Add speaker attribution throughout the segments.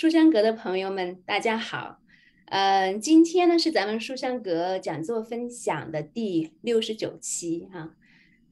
Speaker 1: 书香阁的朋友们，大家好。嗯，今天呢是咱们书香阁讲座分享的第六十九期哈。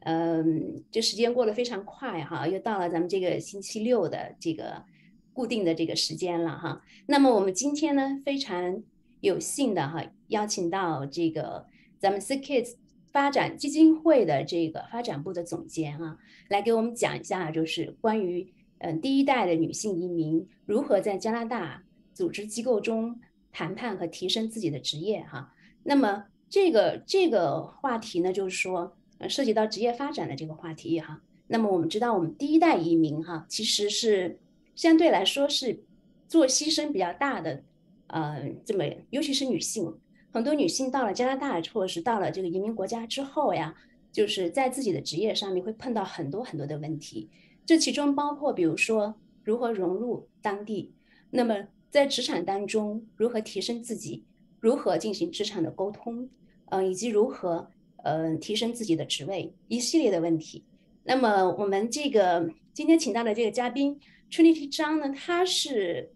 Speaker 1: 嗯，这时间过得非常快哈，又到了咱们这个星期六的这个固定的这个时间了哈。那么我们今天呢非常有幸的哈，邀请到这个咱们 CKids 发展基金会的这个发展部的总监啊，来给我们讲一下，就是关于嗯第一代的女性移民如何在加拿大组织机构中谈判和提升自己的职业哈。那么这个这个话题呢，就是说。涉及到职业发展的这个话题哈，那么我们知道，我们第一代移民哈，其实是相对来说是做牺牲比较大的，呃，这么尤其是女性，很多女性到了加拿大或者是到了这个移民国家之后呀，就是在自己的职业上面会碰到很多很多的问题，这其中包括比如说如何融入当地，那么在职场当中如何提升自己，如何进行职场的沟通，嗯，以及如何。嗯，提升自己的职位，一系列的问题。那么我们这个今天请到的这个嘉宾 Trinity 张呢，他是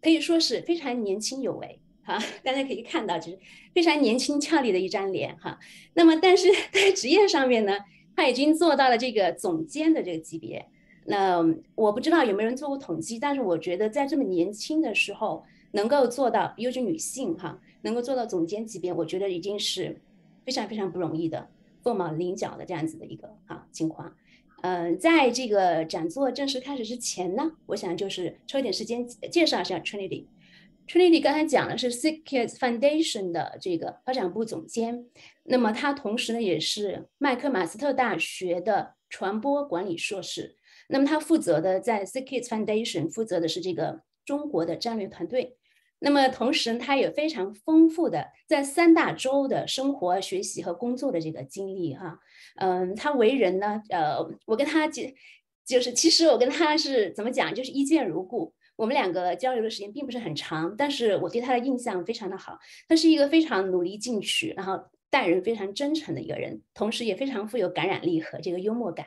Speaker 1: 可以说是非常年轻有为哈，大家可以看到就是非常年轻俏丽的一张脸哈。那么但是在职业上面呢，他已经做到了这个总监的这个级别。那我不知道有没有人做过统计，但是我觉得在这么年轻的时候能够做到，尤其女性哈，能够做到总监级别，我觉得已经是。非常非常不容易的，凤毛麟角的这样子的一个哈情况。嗯，在这个讲座正式开始之前呢，我想就是抽一点时间介绍一下 Trinity。Trinity 刚才讲的是 s i k Kids Foundation 的这个发展部总监，那么他同时呢也是麦克马斯特大学的传播管理硕士。那么他负责的在 s i k Kids Foundation 负责的是这个中国的战略团队。那么同时，他有非常丰富的在三大洲的生活、学习和工作的这个经历哈。嗯，他为人呢，呃，我跟他就就是其实我跟他是怎么讲，就是一见如故。我们两个交流的时间并不是很长，但是我对他的印象非常的好。他是一个非常努力进取，然后待人非常真诚的一个人，同时也非常富有感染力和这个幽默感。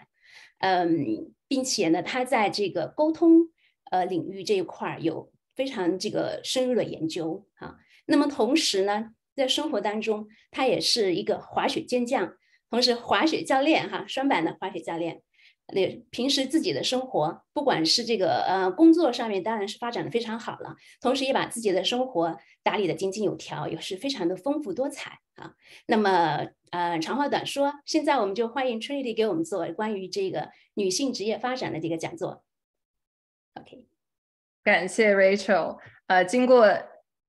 Speaker 1: 嗯，并且呢，他在这个沟通呃领域这一块儿有。非常这个深入的研究啊，那么同时呢，在生活当中，他也是一个滑雪健将，同时滑雪教练哈，双板的滑雪教练。那平时自己的生活，不管是这个呃工作上面，当然是发展的非常好了，同时也把自己的生活打理的井井有条，也是非常的丰富多彩啊。那么呃长话短说，现在我们就欢迎 Trinity 给我们做关于这个女性职业发展的这个讲座。OK。
Speaker 2: 感谢 Rachel，呃，经过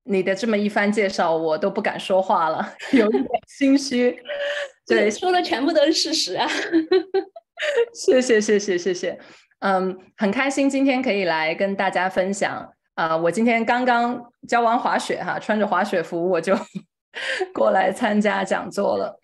Speaker 2: 你的这么一番介绍，我都不敢说话了，有一点心虚。
Speaker 1: 对，说的全部都是事实啊。
Speaker 2: 谢谢，谢谢，谢谢。嗯，很开心今天可以来跟大家分享。啊，我今天刚刚教完滑雪哈，穿着滑雪服我就。过来参加讲座了，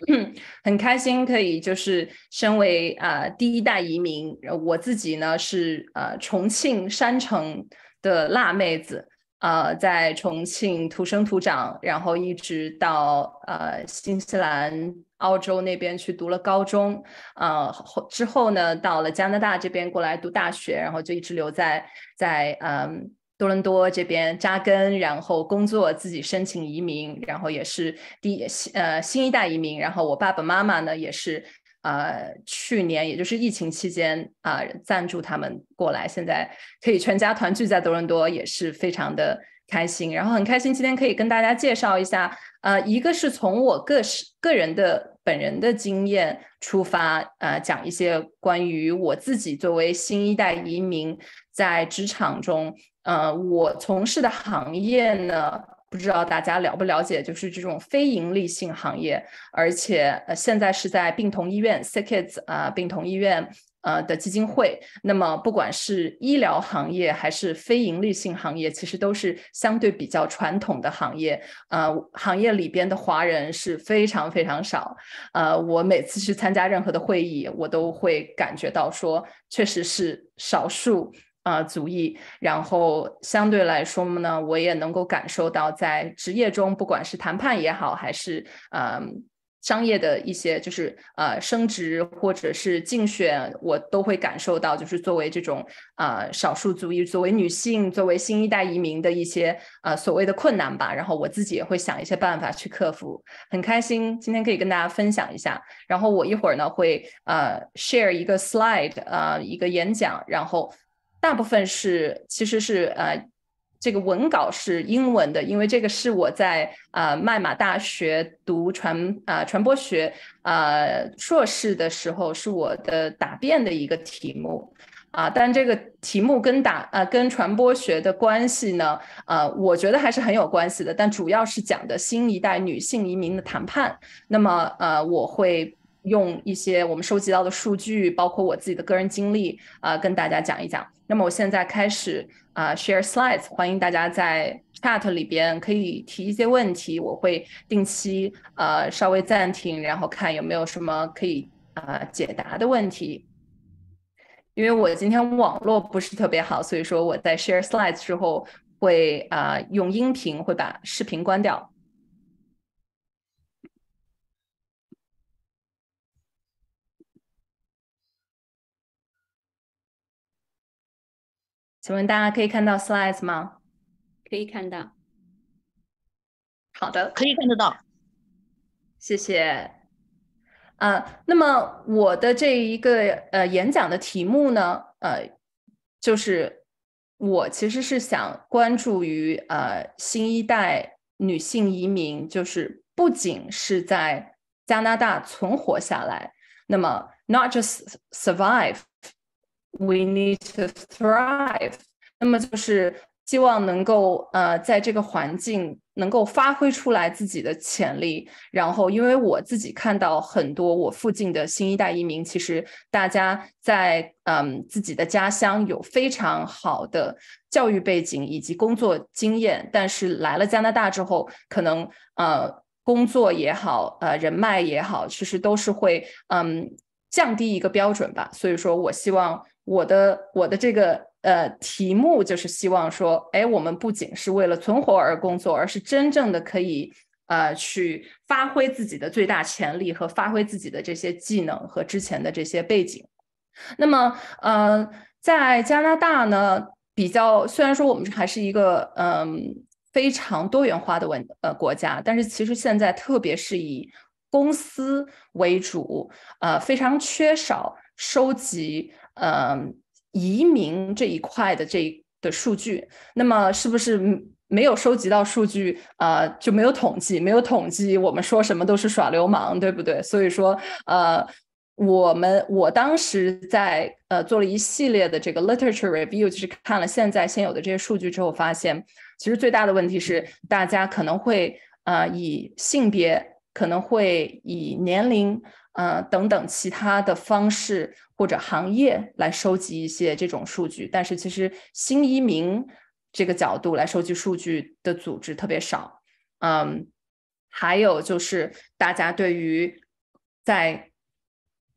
Speaker 2: 很开心可以就是身为啊第一代移民，我自己呢是呃重庆山城的辣妹子，呃在重庆土生土长，然后一直到呃新西兰、澳洲那边去读了高中，呃后之后呢到了加拿大这边过来读大学，然后就一直留在在嗯。多伦多这边扎根，然后工作，自己申请移民，然后也是第呃新一代移民。然后我爸爸妈妈呢，也是呃去年也就是疫情期间啊赞助他们过来，现在可以全家团聚在多伦多，也是非常的开心。然后很开心今天可以跟大家介绍一下，呃，一个是从我个是个人的本人的经验出发，呃，讲一些关于我自己作为新一代移民在职场中。呃，我从事的行业呢，不知道大家了不了解，就是这种非盈利性行业，而且呃，现在是在病童医院 （Sickkids） 啊，病童医院呃的基金会。那么，不管是医疗行业还是非盈利性行业，其实都是相对比较传统的行业。呃，行业里边的华人是非常非常少。呃，我每次去参加任何的会议，我都会感觉到说，确实是少数。啊，族裔，然后相对来说呢，我也能够感受到，在职业中，不管是谈判也好，还是嗯商业的一些就是呃升职或者是竞选，我都会感受到，就是作为这种呃少数族裔，作为女性，作为新一代移民的一些呃所谓的困难吧。然后我自己也会想一些办法去克服。很开心今天可以跟大家分享一下。然后我一会儿呢会呃 share 一个 slide 呃一个演讲，然后大部分是其实是呃。这个文稿是英文的，因为这个是我在呃麦马大学读传啊传播学呃硕士的时候是我的答辩的一个题目啊，但这个题目跟打呃跟传播学的关系呢，呃，我觉得还是很有关系的，但主要是讲的新一代女性移民的谈判。那么呃，我会用一些我们收集到的数据，包括我自己的个人经历啊，跟大家讲一讲。那么我现在开始。啊，share slides，欢迎大家在 chat 里边可以提一些问题，我会定期呃稍微暂停，然后看有没有什么可以啊解答的问题。因为我今天网络不是特别好，所以说我在 share slides 之后会啊用音频，会把视频关掉。请问大家可以看到 slides 吗？
Speaker 1: 可以看到。
Speaker 2: 好的，
Speaker 3: 可以看得到。
Speaker 2: 谢谢。呃，那么我的这一个呃演讲的题目呢，呃，就是我其实是想关注于呃新一代女性移民，就是不仅是在加拿大存活下来，那么 not just survive。We need to thrive。那么就是希望能够呃，在这个环境能够发挥出来自己的潜力。然后，因为我自己看到很多我附近的新一代移民，其实大家在嗯自己的家乡有非常好的教育背景以及工作经验，但是来了加拿大之后，可能呃工作也好，呃人脉也好，其实都是会嗯降低一个标准吧。所以说我希望。我的我的这个呃题目就是希望说，哎，我们不仅是为了存活而工作，而是真正的可以呃去发挥自己的最大潜力和发挥自己的这些技能和之前的这些背景。那么呃，在加拿大呢，比较虽然说我们还是一个嗯非常多元化的文呃国家，但是其实现在特别是以公司为主，呃，非常缺少收集。嗯，移民这一块的这的数据，那么是不是没有收集到数据，呃，就没有统计？没有统计，我们说什么都是耍流氓，对不对？所以说，呃，我们我当时在呃做了一系列的这个 literature review，就是看了现在现有的这些数据之后，发现其实最大的问题是，大家可能会呃以性别，可能会以年龄。呃，等等其他的方式或者行业来收集一些这种数据，但是其实新移民这个角度来收集数据的组织特别少。嗯，还有就是大家对于在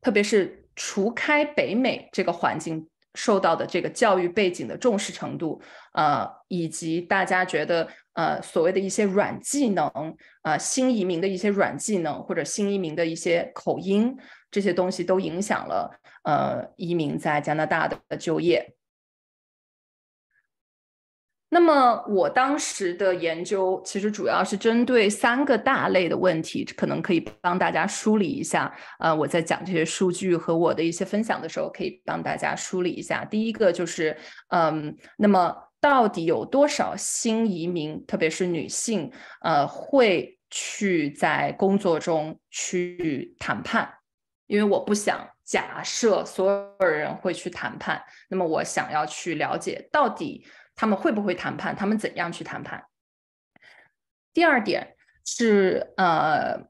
Speaker 2: 特别是除开北美这个环境受到的这个教育背景的重视程度，呃，以及大家觉得。呃，所谓的一些软技能，呃，新移民的一些软技能，或者新移民的一些口音，这些东西都影响了呃移民在加拿大的就业。那么我当时的研究其实主要是针对三个大类的问题，可能可以帮大家梳理一下。呃，我在讲这些数据和我的一些分享的时候，可以帮大家梳理一下。第一个就是，嗯，那么。到底有多少新移民，特别是女性，呃，会去在工作中去谈判？因为我不想假设所有人会去谈判，那么我想要去了解到底他们会不会谈判，他们怎样去谈判。第二点是，呃。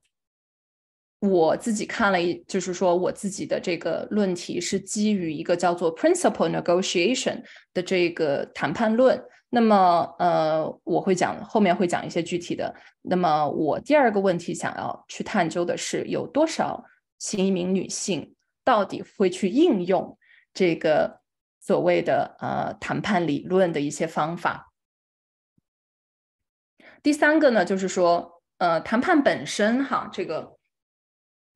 Speaker 2: 我自己看了一，就是说我自己的这个论题是基于一个叫做 principle negotiation 的这个谈判论。那么，呃，我会讲后面会讲一些具体的。那么，我第二个问题想要去探究的是，有多少新移民女性到底会去应用这个所谓的呃谈判理论的一些方法。第三个呢，就是说，呃，谈判本身哈，这个。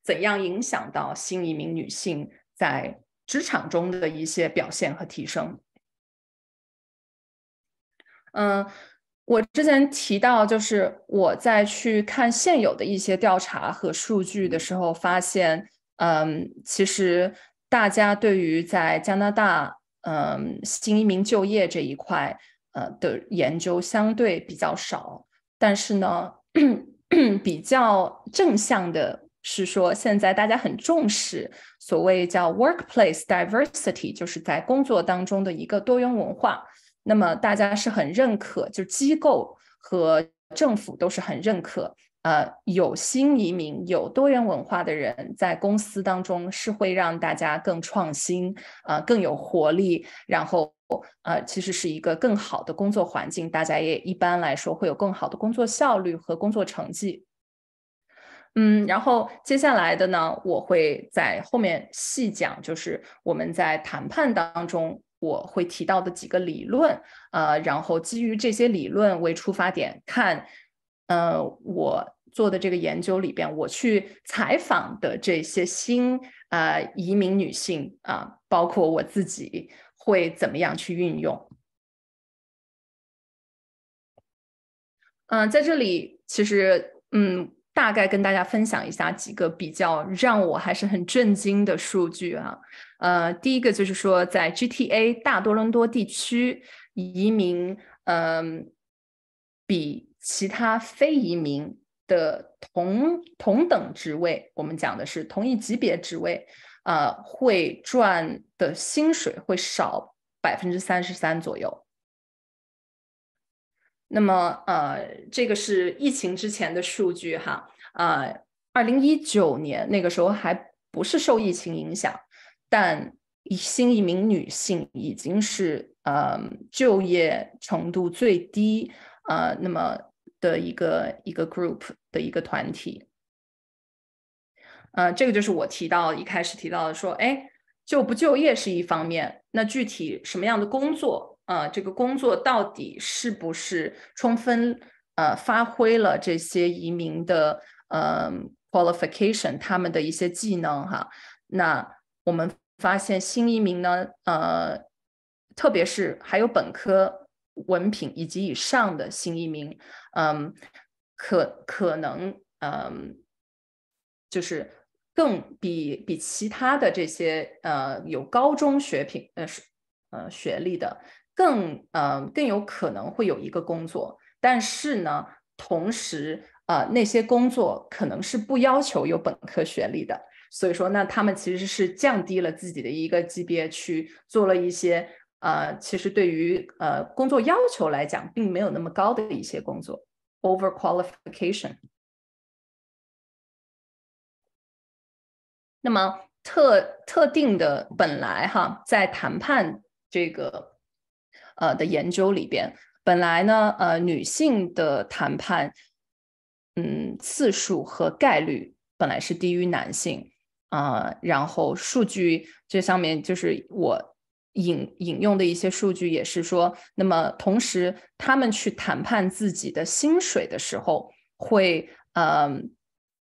Speaker 2: 怎样影响到新移民女性在职场中的一些表现和提升。嗯，我之前提到，就是我在去看现有的一些调查和数据的时候，发现，嗯，其实大家对于在加拿大，嗯，新移民就业这一块，呃的研究相对比较少。但是呢，比较正向的是说，现在大家很重视所谓叫 workplace diversity，就是在工作当中的一个多元文化。那么大家是很认可，就机构和政府都是很认可，呃，有新移民、有多元文化的人在公司当中是会让大家更创新，呃，更有活力，然后呃，其实是一个更好的工作环境，大家也一般来说会有更好的工作效率和工作成绩。嗯，然后接下来的呢，我会在后面细讲，就是我们在谈判当中。我会提到的几个理论，呃，然后基于这些理论为出发点看，呃，我做的这个研究里边，我去采访的这些新呃移民女性啊，包括我自己会怎么样去运用。嗯，在这里其实嗯。大概跟大家分享一下几个比较让我还是很震惊的数据啊，呃，第一个就是说，在 GTA 大多伦多地区，移民嗯比其他非移民的同同等职位，我们讲的是同一级别职位，呃，会赚的薪水会少百分之三十三左右。那么，呃，这个是疫情之前的数据哈，呃，二零一九年那个时候还不是受疫情影响，但新移民女性已经是呃就业程度最低呃那么的一个一个 group 的一个团体，呃，这个就是我提到一开始提到的说，哎，就不就业是一方面，那具体什么样的工作？呃，这个工作到底是不是充分呃发挥了这些移民的呃 qualification，他们的一些技能哈？那我们发现新移民呢，呃，特别是还有本科文凭以及以上的新移民，嗯，可可能嗯，就是更比比其他的这些呃有高中学品呃是呃学历的。更呃更有可能会有一个工作，但是呢，同时呃那些工作可能是不要求有本科学历的，所以说那他们其实是降低了自己的一个级别去做了一些呃其实对于呃工作要求来讲并没有那么高的一些工作，over qualification。那么特特定的本来哈在谈判这个。呃的研究里边，本来呢，呃，女性的谈判，嗯，次数和概率本来是低于男性啊。然后数据这上面就是我引引用的一些数据，也是说，那么同时他们去谈判自己的薪水的时候，会嗯，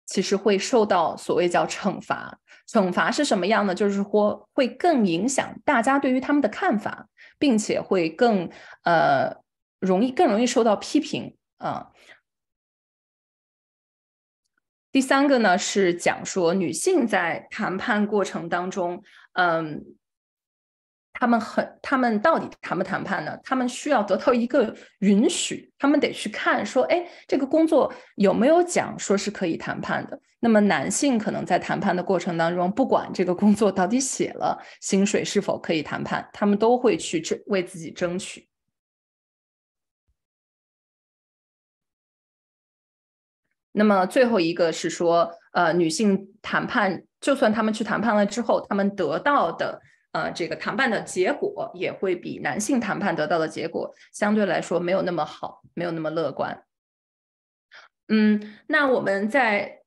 Speaker 2: 其实会受到所谓叫惩罚。惩罚是什么样呢？就是说会更影响大家对于他们的看法。并且会更呃容易更容易受到批评啊。第三个呢是讲说女性在谈判过程当中，嗯。他们很，他们到底谈不谈判呢？他们需要得到一个允许，他们得去看说，哎，这个工作有没有讲说是可以谈判的？那么男性可能在谈判的过程当中，不管这个工作到底写了薪水是否可以谈判，他们都会去争为自己争取。那么最后一个是说，呃，女性谈判，就算他们去谈判了之后，他们得到的。呃，这个谈判的结果也会比男性谈判得到的结果相对来说没有那么好，没有那么乐观。嗯，那我们在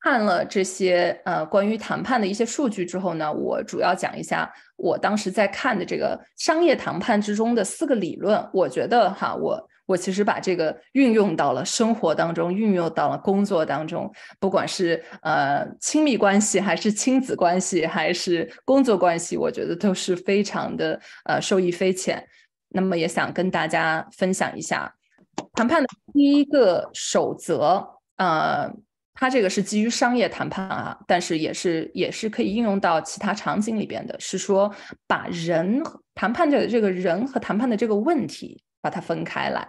Speaker 2: 看了这些呃关于谈判的一些数据之后呢，我主要讲一下我当时在看的这个商业谈判之中的四个理论。我觉得哈，我我其实把这个运用到了生活当中，运用到了工作当中，不管是呃亲密关系，还是亲子关系，还是工作关系，我觉得都是非常的呃受益匪浅。那么也想跟大家分享一下谈判的第一个守则，呃，它这个是基于商业谈判啊，但是也是也是可以应用到其他场景里边的，是说把人谈判者的这个人和谈判的这个问题。把它分开来，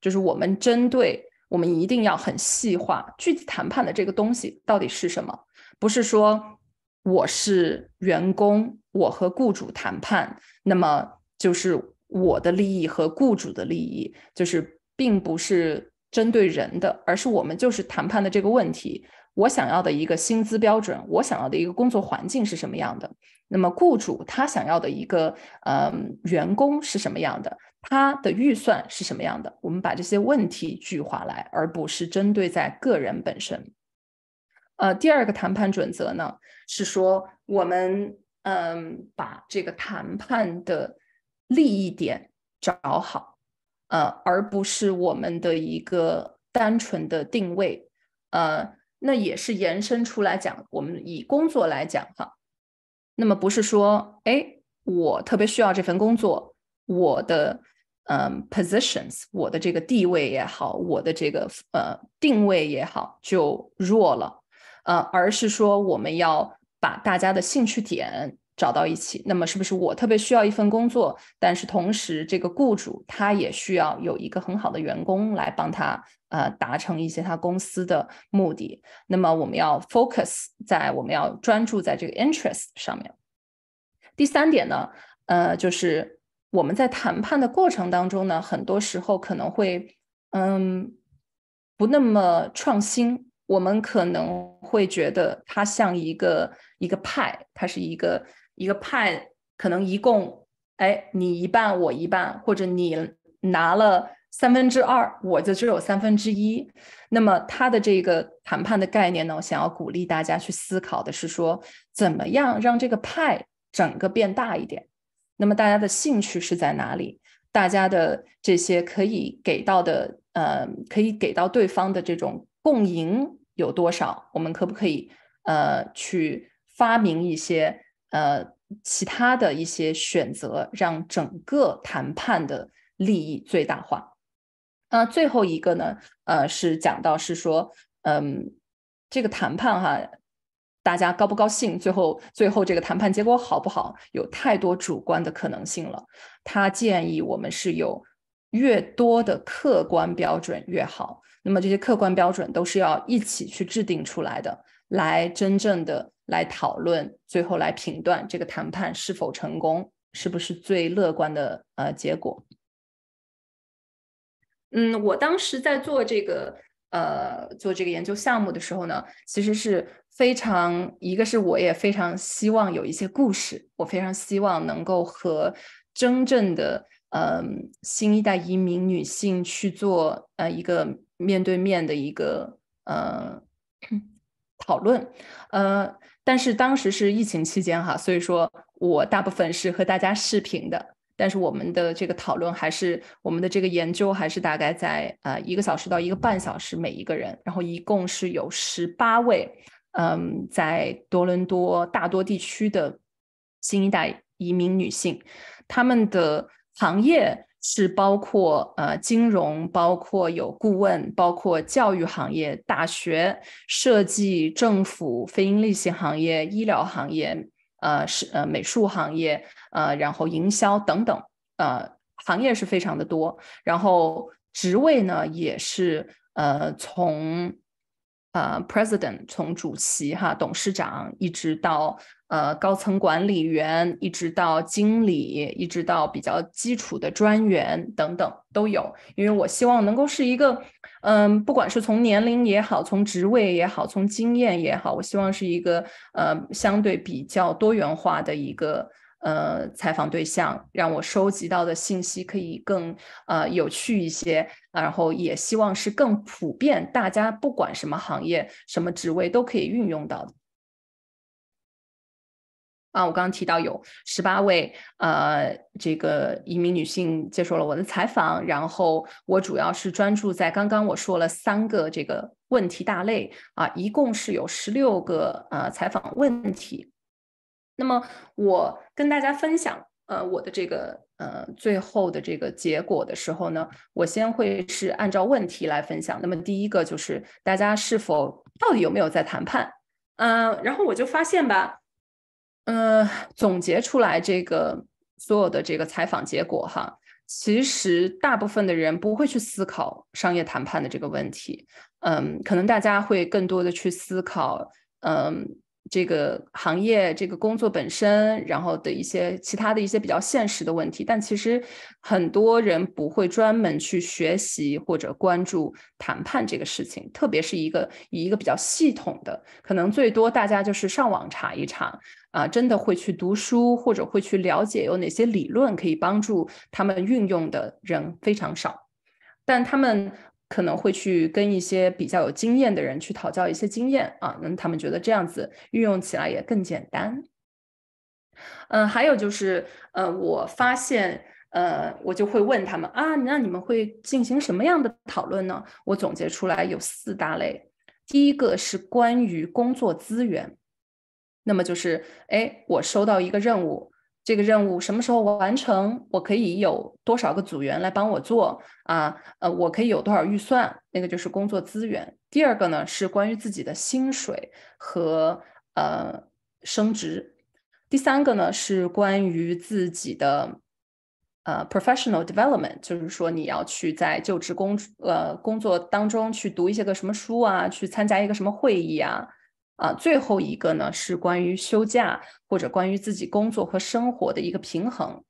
Speaker 2: 就是我们针对我们一定要很细化具体谈判的这个东西到底是什么，不是说我是员工，我和雇主谈判，那么就是我的利益和雇主的利益，就是并不是针对人的，而是我们就是谈判的这个问题，我想要的一个薪资标准，我想要的一个工作环境是什么样的，那么雇主他想要的一个嗯员工是什么样的。他的预算是什么样的？我们把这些问题具化来，而不是针对在个人本身。呃，第二个谈判准则呢，是说我们嗯把这个谈判的利益点找好，呃，而不是我们的一个单纯的定位。呃，那也是延伸出来讲，我们以工作来讲哈，那么不是说，哎，我特别需要这份工作，我的。嗯，positions，我的这个地位也好，我的这个呃定位也好，就弱了，呃，而是说我们要把大家的兴趣点找到一起。那么，是不是我特别需要一份工作，但是同时这个雇主他也需要有一个很好的员工来帮他呃达成一些他公司的目的？那么，我们要 focus 在我们要专注在这个 interest 上面。第三点呢，呃，就是。我们在谈判的过程当中呢，很多时候可能会，嗯，不那么创新。我们可能会觉得它像一个一个派，它是一个一个派，可能一共，哎，你一半我一半，或者你拿了三分之二，我就只有三分之一。那么它的这个谈判的概念呢，我想要鼓励大家去思考的是说，怎么样让这个派整个变大一点。那么大家的兴趣是在哪里？大家的这些可以给到的，呃，可以给到对方的这种共赢有多少？我们可不可以，呃，去发明一些，呃，其他的一些选择，让整个谈判的利益最大化？那最后一个呢，呃，是讲到是说，嗯，这个谈判哈。大家高不高兴？最后，最后这个谈判结果好不好？有太多主观的可能性了。他建议我们是有越多的客观标准越好。那么这些客观标准都是要一起去制定出来的，来真正的来讨论，最后来评断这个谈判是否成功，是不是最乐观的呃结果。嗯，我当时在做这个。呃，做这个研究项目的时候呢，其实是非常一个是我也非常希望有一些故事，我非常希望能够和真正的嗯新一代移民女性去做呃一个面对面的一个呃讨论，呃，但是当时是疫情期间哈，所以说我大部分是和大家视频的。但是我们的这个讨论还是我们的这个研究还是大概在呃一个小时到一个半小时每一个人，然后一共是有十八位，嗯，在多伦多大多地区的新一代移民女性，她们的行业是包括呃金融，包括有顾问，包括教育行业、大学、设计、政府、非营利性行业、医疗行业。呃，是呃美术行业，呃，然后营销等等，呃，行业是非常的多，然后职位呢也是呃从呃 president 从主席哈董事长一直到。呃，高层管理员，一直到经理，一直到比较基础的专员等等都有。因为我希望能够是一个，嗯，不管是从年龄也好，从职位也好，从经验也好，我希望是一个呃相对比较多元化的一个呃采访对象，让我收集到的信息可以更呃有趣一些。然后也希望是更普遍，大家不管什么行业、什么职位都可以运用到的。啊，我刚刚提到有十八位呃，这个移民女性接受了我的采访，然后我主要是专注在刚刚我说了三个这个问题大类啊，一共是有十六个呃采访问题。那么我跟大家分享呃我的这个呃最后的这个结果的时候呢，我先会是按照问题来分享。那么第一个就是大家是否到底有没有在谈判？嗯，然后我就发现吧。呃，总结出来这个所有的这个采访结果哈，其实大部分的人不会去思考商业谈判的这个问题，嗯，可能大家会更多的去思考，嗯。这个行业、这个工作本身，然后的一些其他的一些比较现实的问题，但其实很多人不会专门去学习或者关注谈判这个事情，特别是一个以一个比较系统的，可能最多大家就是上网查一查啊，真的会去读书或者会去了解有哪些理论可以帮助他们运用的人非常少，但他们。可能会去跟一些比较有经验的人去讨教一些经验啊，那他们觉得这样子运用起来也更简单。嗯，还有就是，呃，我发现，呃，我就会问他们啊，那你们会进行什么样的讨论呢？我总结出来有四大类，第一个是关于工作资源，那么就是，哎，我收到一个任务。这个任务什么时候完成？我可以有多少个组员来帮我做啊？呃，我可以有多少预算？那个就是工作资源。第二个呢是关于自己的薪水和呃升职。第三个呢是关于自己的呃 professional development，就是说你要去在就职工呃工作当中去读一些个什么书啊，去参加一个什么会议啊。啊，最后一个呢是关于休假或者关于自己工作和生活的一个平衡。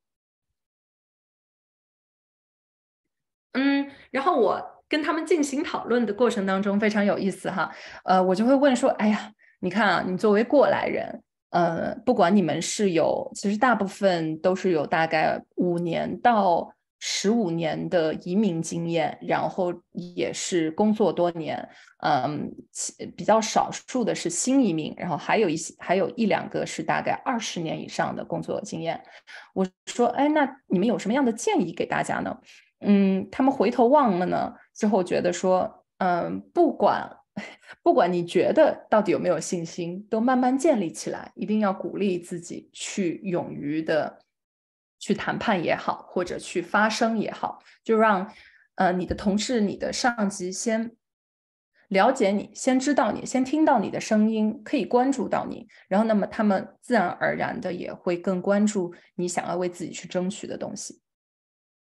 Speaker 2: 嗯，然后我跟他们进行讨论的过程当中非常有意思哈，呃，我就会问说，哎呀，你看啊，你作为过来人，呃，不管你们是有，其实大部分都是有大概五年到。十五年的移民经验，然后也是工作多年，嗯，比较少数的是新移民，然后还有一些，还有一两个是大概二十年以上的工作经验。我说，哎，那你们有什么样的建议给大家呢？嗯，他们回头望了呢，之后觉得说，嗯，不管 不管你觉得到底有没有信心，都慢慢建立起来，一定要鼓励自己去勇于的。去谈判也好，或者去发声也好，就让呃你的同事、你的上级先了解你，先知道你，先听到你的声音，可以关注到你，然后那么他们自然而然的也会更关注你想要为自己去争取的东西。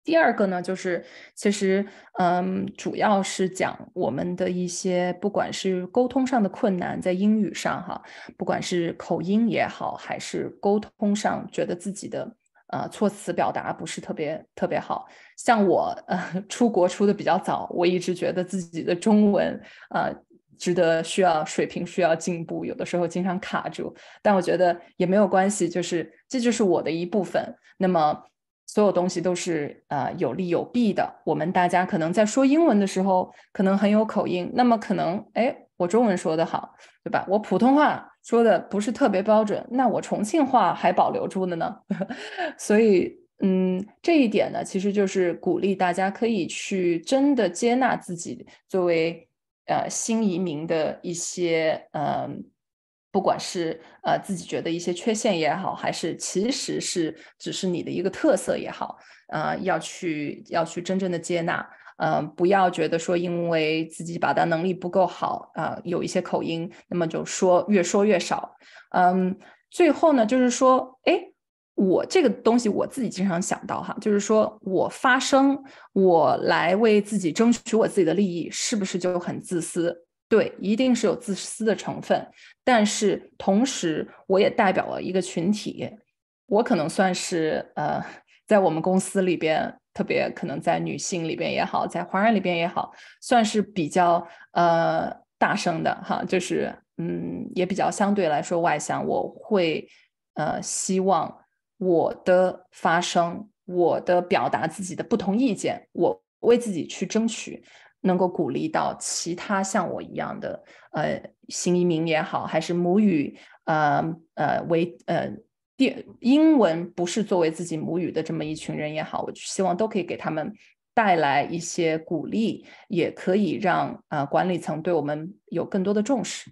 Speaker 2: 第二个呢，就是其实嗯，主要是讲我们的一些不管是沟通上的困难，在英语上哈，不管是口音也好，还是沟通上觉得自己的。呃，措辞表达不是特别特别好，像我呃出国出的比较早，我一直觉得自己的中文呃值得需要水平需要进步，有的时候经常卡住，但我觉得也没有关系，就是这就是我的一部分。那么所有东西都是呃有利有弊的。我们大家可能在说英文的时候可能很有口音，那么可能哎我中文说的好，对吧？我普通话。说的不是特别标准，那我重庆话还保留住了呢，所以，嗯，这一点呢，其实就是鼓励大家可以去真的接纳自己作为呃新移民的一些，嗯，不管是呃自己觉得一些缺陷也好，还是其实是只是你的一个特色也好，呃，要去要去真正的接纳。嗯，不要觉得说因为自己表达能力不够好啊，有一些口音，那么就说越说越少。嗯，最后呢，就是说，哎，我这个东西我自己经常想到哈，就是说我发声，我来为自己争取我自己的利益，是不是就很自私？对，一定是有自私的成分。但是同时，我也代表了一个群体，我可能算是呃，在我们公司里边。特别可能在女性里边也好，在华人里边也好，算是比较呃大声的哈，就是嗯也比较相对来说外向。我会呃希望我的发声，我的表达自己的不同意见，我为自己去争取，能够鼓励到其他像我一样的呃新移民也好，还是母语呃呃为呃第英文不是作为自己母语的这么一群人也好，我希望都可以给他们带来一些鼓励，也可以让啊管理层对我们有更多的重视。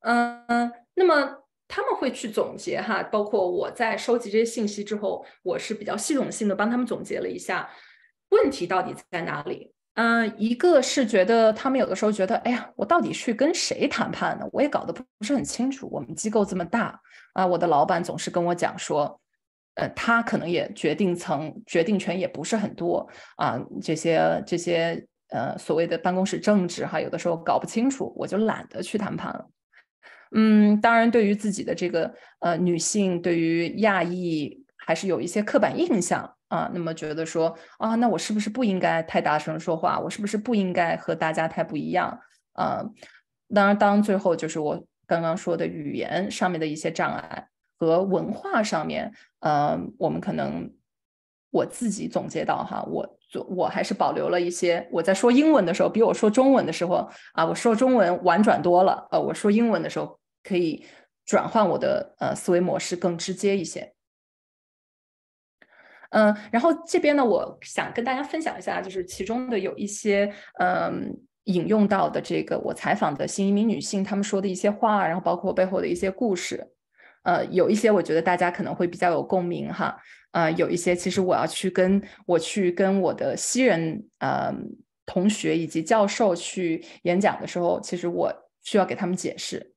Speaker 2: 嗯，那么他们会去总结哈，包括我在收集这些信息之后，我是比较系统性的帮他们总结了一下问题到底在哪里。嗯，一个是觉得他们有的时候觉得，哎呀，我到底去跟谁谈判呢？我也搞得不是很清楚。我们机构这么大啊，我的老板总是跟我讲说，呃，他可能也决定层决定权也不是很多啊，这些这些呃所谓的办公室政治哈，有的时候搞不清楚，我就懒得去谈判了。嗯，当然，对于自己的这个呃女性，对于亚裔，还是有一些刻板印象。啊，那么觉得说啊，那我是不是不应该太大声说话？我是不是不应该和大家太不一样？啊，当然，当最后就是我刚刚说的语言上面的一些障碍和文化上面，呃，我们可能我自己总结到哈，我我还是保留了一些。我在说英文的时候，比我说中文的时候啊，我说中文婉转多了。呃，我说英文的时候可以转换我的呃思维模式更直接一些。嗯，然后这边呢，我想跟大家分享一下，就是其中的有一些嗯引用到的这个我采访的新移民女性她们说的一些话，然后包括背后的一些故事，呃，有一些我觉得大家可能会比较有共鸣哈，呃，有一些其实我要去跟我去跟我的西人呃同学以及教授去演讲的时候，其实我需要给他们解释，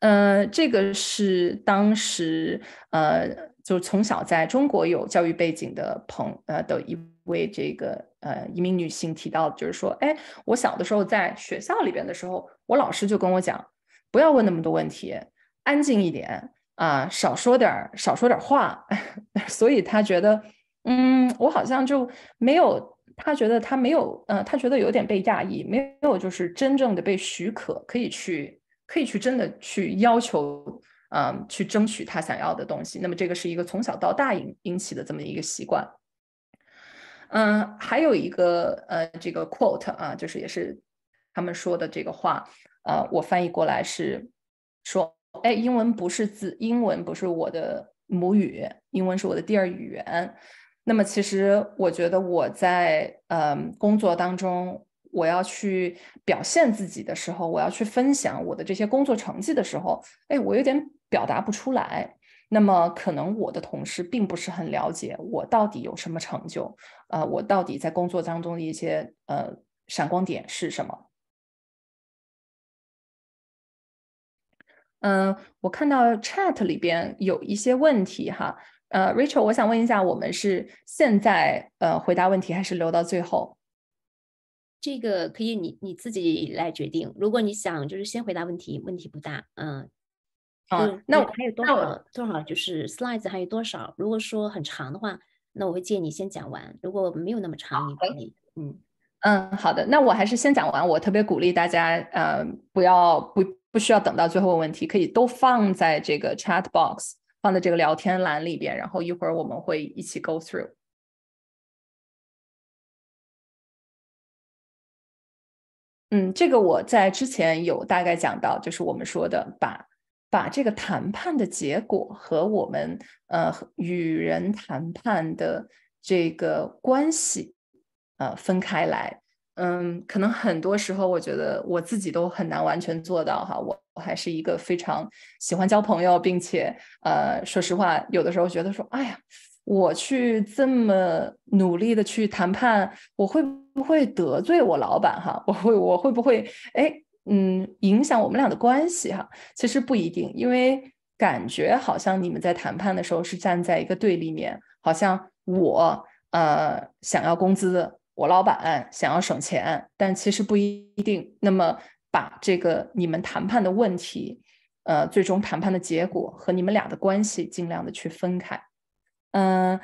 Speaker 2: 呃，这个是当时呃。就从小在中国有教育背景的朋呃的一位这个呃一名女性提到，就是说，哎，我小的时候在学校里边的时候，我老师就跟我讲，不要问那么多问题，安静一点啊，少说点少说点话。所以他觉得，嗯，我好像就没有，他觉得他没有，呃，他觉得有点被压抑，没有就是真正的被许可，可以去可以去真的去要求。嗯，去争取他想要的东西。那么这个是一个从小到大引引起的这么一个习惯。嗯，还有一个呃，这个 quote 啊，就是也是他们说的这个话，呃，我翻译过来是说，哎，英文不是字，英文不是我的母语，英文是我的第二语言。那么其实我觉得我在嗯工作当中。我要去表现自己的时候，我要去分享我的这些工作成绩的时候，哎，我有点表达不出来。那么可能我的同事并不是很了解我到底有什么成就，呃，我到底在工作当中的一些呃闪光点是什么？嗯，我看到 chat 里边有一些问题哈，呃，Rachel，我想问一下，我们是现在呃回答问题，还是留到最后？
Speaker 1: 这个可以你你自己来决定。如果你想就是先回答问题，问题不大。嗯，
Speaker 2: 好，那我
Speaker 1: 还有多少多少就是 slides 还有多少？如果说很长的话，那我会建议你先讲完。如果没有那么长，你可以嗯
Speaker 2: 嗯，好的，那我还是先讲完。我特别鼓励大家，呃，不要不不需要等到最后问问题，可以都放在这个 chat box，放在这个聊天栏里边，然后一会儿我们会一起 go through。嗯，这个我在之前有大概讲到，就是我们说的把把这个谈判的结果和我们呃与人谈判的这个关系呃分开来。嗯，可能很多时候我觉得我自己都很难完全做到哈。我我还是一个非常喜欢交朋友，并且呃说实话，有的时候觉得说，哎呀。我去这么努力的去谈判，我会不会得罪我老板哈？我会我会不会哎嗯影响我们俩的关系哈？其实不一定，因为感觉好像你们在谈判的时候是站在一个对立面，好像我呃想要工资，我老板想要省钱，但其实不一定。那么把这个你们谈判的问题，呃，最终谈判的结果和你们俩的关系尽量的去分开。嗯，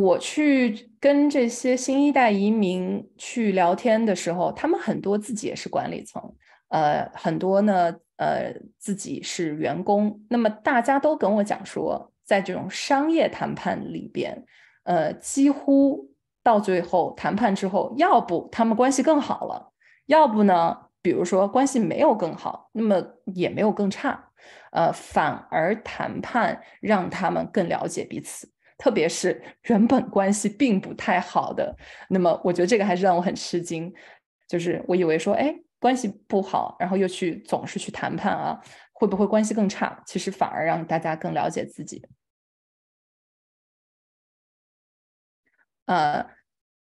Speaker 2: 我去跟这些新一代移民去聊天的时候，他们很多自己也是管理层，呃，很多呢，呃，自己是员工。那么大家都跟我讲说，在这种商业谈判里边，呃，几乎到最后谈判之后，要不他们关系更好了，要不呢，比如说关系没有更好，那么也没有更差，呃，反而谈判让他们更了解彼此，特别是原本关系并不太好的，那么我觉得这个还是让我很吃惊，就是我以为说，哎，关系不好，然后又去总是去谈判啊，会不会关系更差？其实反而让大家更了解自己。呃，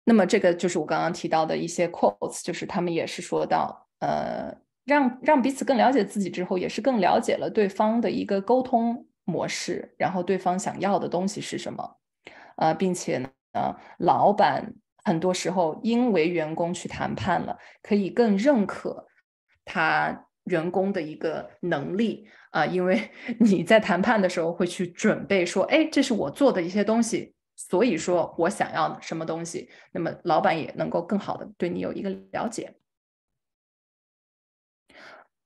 Speaker 2: 那么这个就是我刚刚提到的一些 quotes，就是他们也是说到，呃，让让彼此更了解自己之后，也是更了解了对方的一个沟通模式，然后对方想要的东西是什么，呃，并且呢，老板很多时候因为员工去谈判了，可以更认可他员工的一个能力啊，因为 你在谈判的时候会去准备说，哎，这是我做的一些东西。所以说我想要什么东西，那么老板也能够更好的对你有一个了解。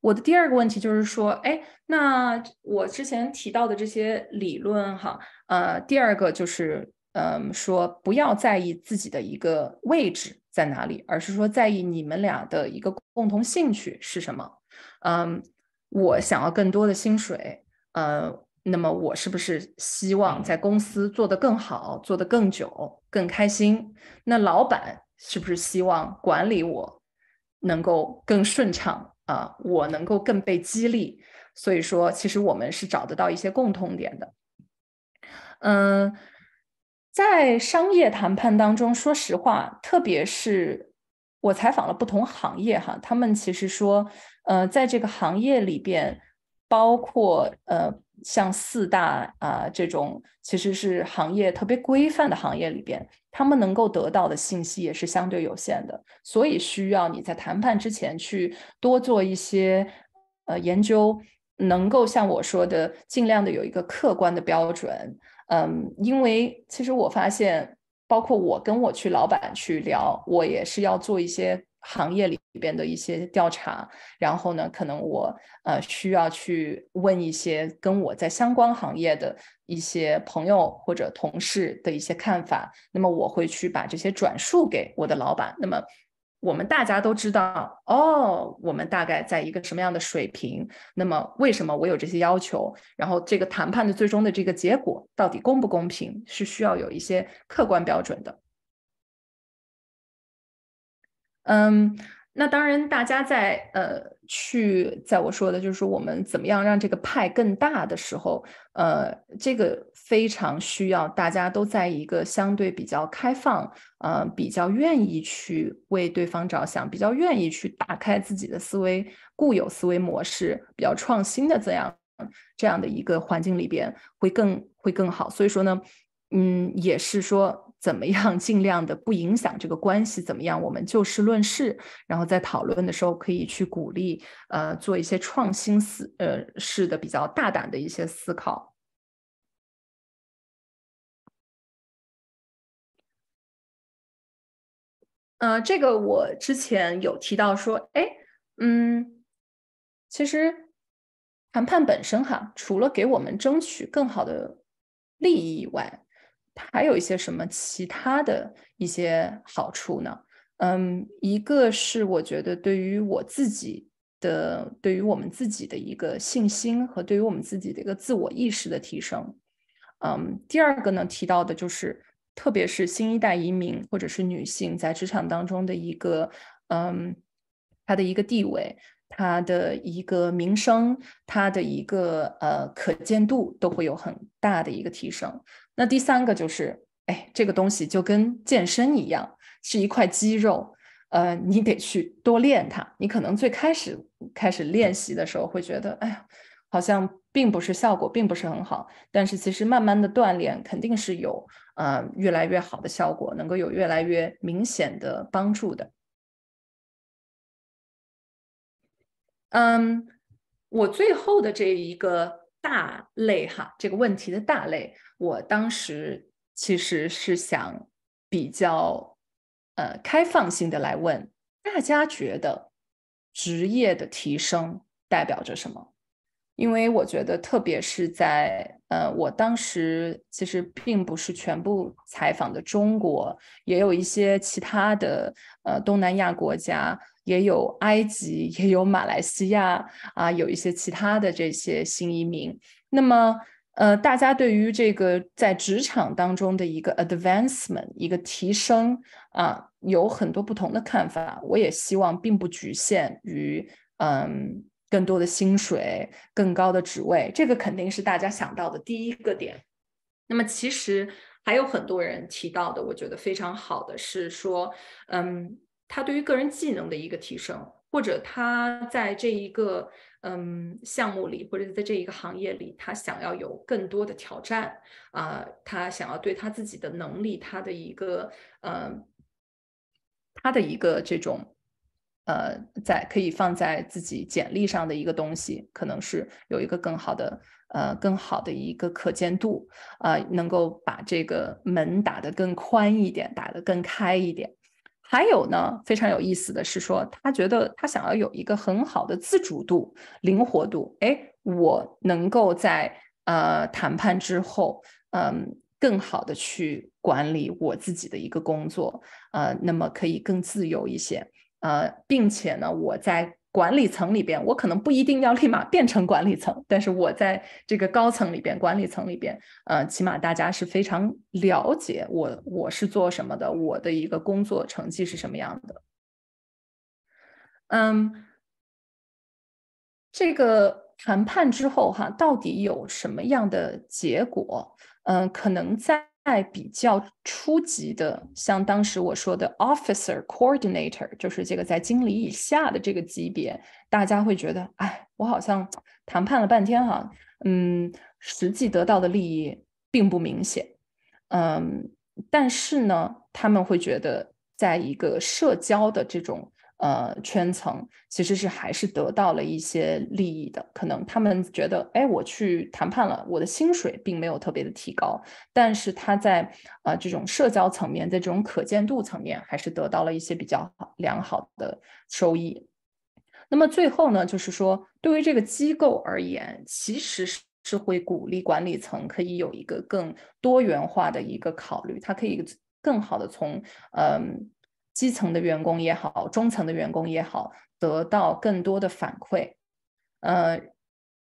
Speaker 2: 我的第二个问题就是说，哎，那我之前提到的这些理论哈，呃，第二个就是，嗯，说不要在意自己的一个位置在哪里，而是说在意你们俩的一个共同兴趣是什么。嗯，我想要更多的薪水，呃。那么我是不是希望在公司做得更好，做得更久，更开心？那老板是不是希望管理我能够更顺畅啊？我能够更被激励？所以说，其实我们是找得到一些共通点的。嗯，在商业谈判当中，说实话，特别是我采访了不同行业哈，他们其实说，呃，在这个行业里边，包括呃。像四大啊这种其实是行业特别规范的行业里边，他们能够得到的信息也是相对有限的，所以需要你在谈判之前去多做一些呃研究，能够像我说的，尽量的有一个客观的标准。嗯，因为其实我发现，包括我跟我去老板去聊，我也是要做一些。行业里边的一些调查，然后呢，可能我呃需要去问一些跟我在相关行业的一些朋友或者同事的一些看法，那么我会去把这些转述给我的老板。那么我们大家都知道，哦，我们大概在一个什么样的水平？那么为什么我有这些要求？然后这个谈判的最终的这个结果到底公不公平？是需要有一些客观标准的。嗯，那当然，大家在呃去在我说的就是我们怎么样让这个派更大的时候，呃，这个非常需要大家都在一个相对比较开放，呃，比较愿意去为对方着想，比较愿意去打开自己的思维固有思维模式，比较创新的这样这样的一个环境里边，会更会更好。所以说呢，嗯，也是说。怎么样 尽量的不影响这个关系？怎么样我们就事论事，然后在讨论的时候可以去鼓励，呃，做一些创新思，呃，式的比较大胆的一些思考。呃，这个我之前有提到说，哎，嗯，其实谈判本身哈，除了给我们争取更好的利益以外，还有一些什么其他的一些好处呢？嗯，一个是我觉得对于我自己的，对于我们自己的一个信心和对于我们自己的一个自我意识的提升。嗯，第二个呢，提到的就是特别是新一代移民或者是女性在职场当中的一个，嗯，她的一个地位，她的一个名声，她的一个呃可见度都会有很大的一个提升。那第三个就是，哎，这个东西就跟健身一样，是一块肌肉，呃，你得去多练它。你可能最开始开始练习的时候会觉得，哎呀，好像并不是效果并不是很好，但是其实慢慢的锻炼肯定是有，呃，越来越好的效果，能够有越来越明显的帮助的。嗯，我最后的这一个大类哈，这个问题的大类。我当时其实是想比较呃开放性的来问大家，觉得职业的提升代表着什么？因为我觉得，特别是在呃，我当时其实并不是全部采访的中国，也有一些其他的呃东南亚国家，也有埃及，也有马来西亚啊，有一些其他的这些新移民。那么，呃，大家对于这个在职场当中的一个 advancement，一个提升啊，有很多不同的看法。我也希望并不局限于嗯更多的薪水、更高的职位，这个肯定是大家想到的第一个点。那么，其实还有很多人提到的，我觉得非常好的是说，嗯，他对于个人技能的一个提升，或者他在这一个嗯项目里，或者在这一个行业里，他想要有更多的挑战啊，他想要对他自己的能力，他的一个嗯，他的一个这种。呃，在可以放在自己简历上的一个东西，可能是有一个更好的呃更好的一个可见度啊，能够把这个门打得更宽一点，打得更开一点。还有呢，非常有意思的是说，他觉得他想要有一个很好的自主度、灵活度。哎，我能够在呃谈判之后，嗯，更好的去管理我自己的一个工作，呃，那么可以更自由一些。呃，并且呢，我在管理层里边，我可能不一定要立马变成管理层，但是我在这个高层里边、管理层里边，呃，起码大家是非常了解我，我是做什么的，我的一个工作成绩是什么样的。嗯，这个谈判之后哈，到底有什么样的结果？嗯，可能在。在比较初级的，像当时我说的 officer coordinator，就是这个在经理以下的这个级别，大家会觉得，哎，我好像谈判了半天哈，嗯，实际得到的利益并不明显，嗯，但是呢，他们会觉得，在一个社交的这种。呃，圈层其实是还是得到了一些利益的，可能他们觉得，哎，我去谈判了，我的薪水并没有特别的提高，但是他在呃这种社交层面，在这种可见度层面，还是得到了一些比较好良好的收益。那么最后呢，就是说，对于这个机构而言，其实是是会鼓励管理层可以有一个更多元化的一个考虑，它可以更好的从嗯。基层的员工也好，中层的员工也好，得到更多的反馈，呃，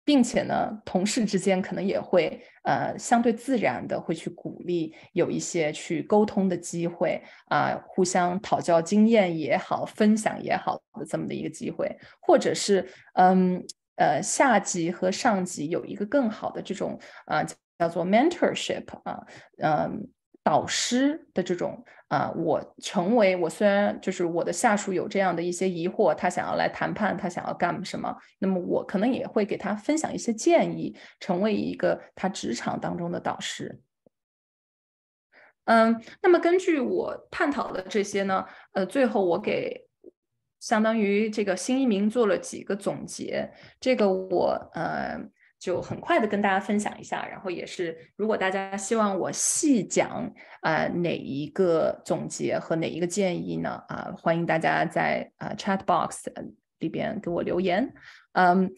Speaker 2: 并且呢，同事之间可能也会呃相对自然的会去鼓励有一些去沟通的机会啊，互相讨教经验也好，分享也好的这么的一个机会，或者是嗯呃下级和上级有一个更好的这种啊叫做 mentorship 啊嗯。导师的这种啊，我成为我虽然就是我的下属有这样的一些疑惑，他想要来谈判，他想要干什么，那么我可能也会给他分享一些建议，成为一个他职场当中的导师。嗯，那么根据我探讨的这些呢，呃，最后我给相当于这个新移民做了几个总结，这个我呃。就很快的跟大家分享一下，然后也是，如果大家希望我细讲啊哪一个总结和哪一个建议呢？啊，欢迎大家在啊 chat box 里边给我留言。嗯，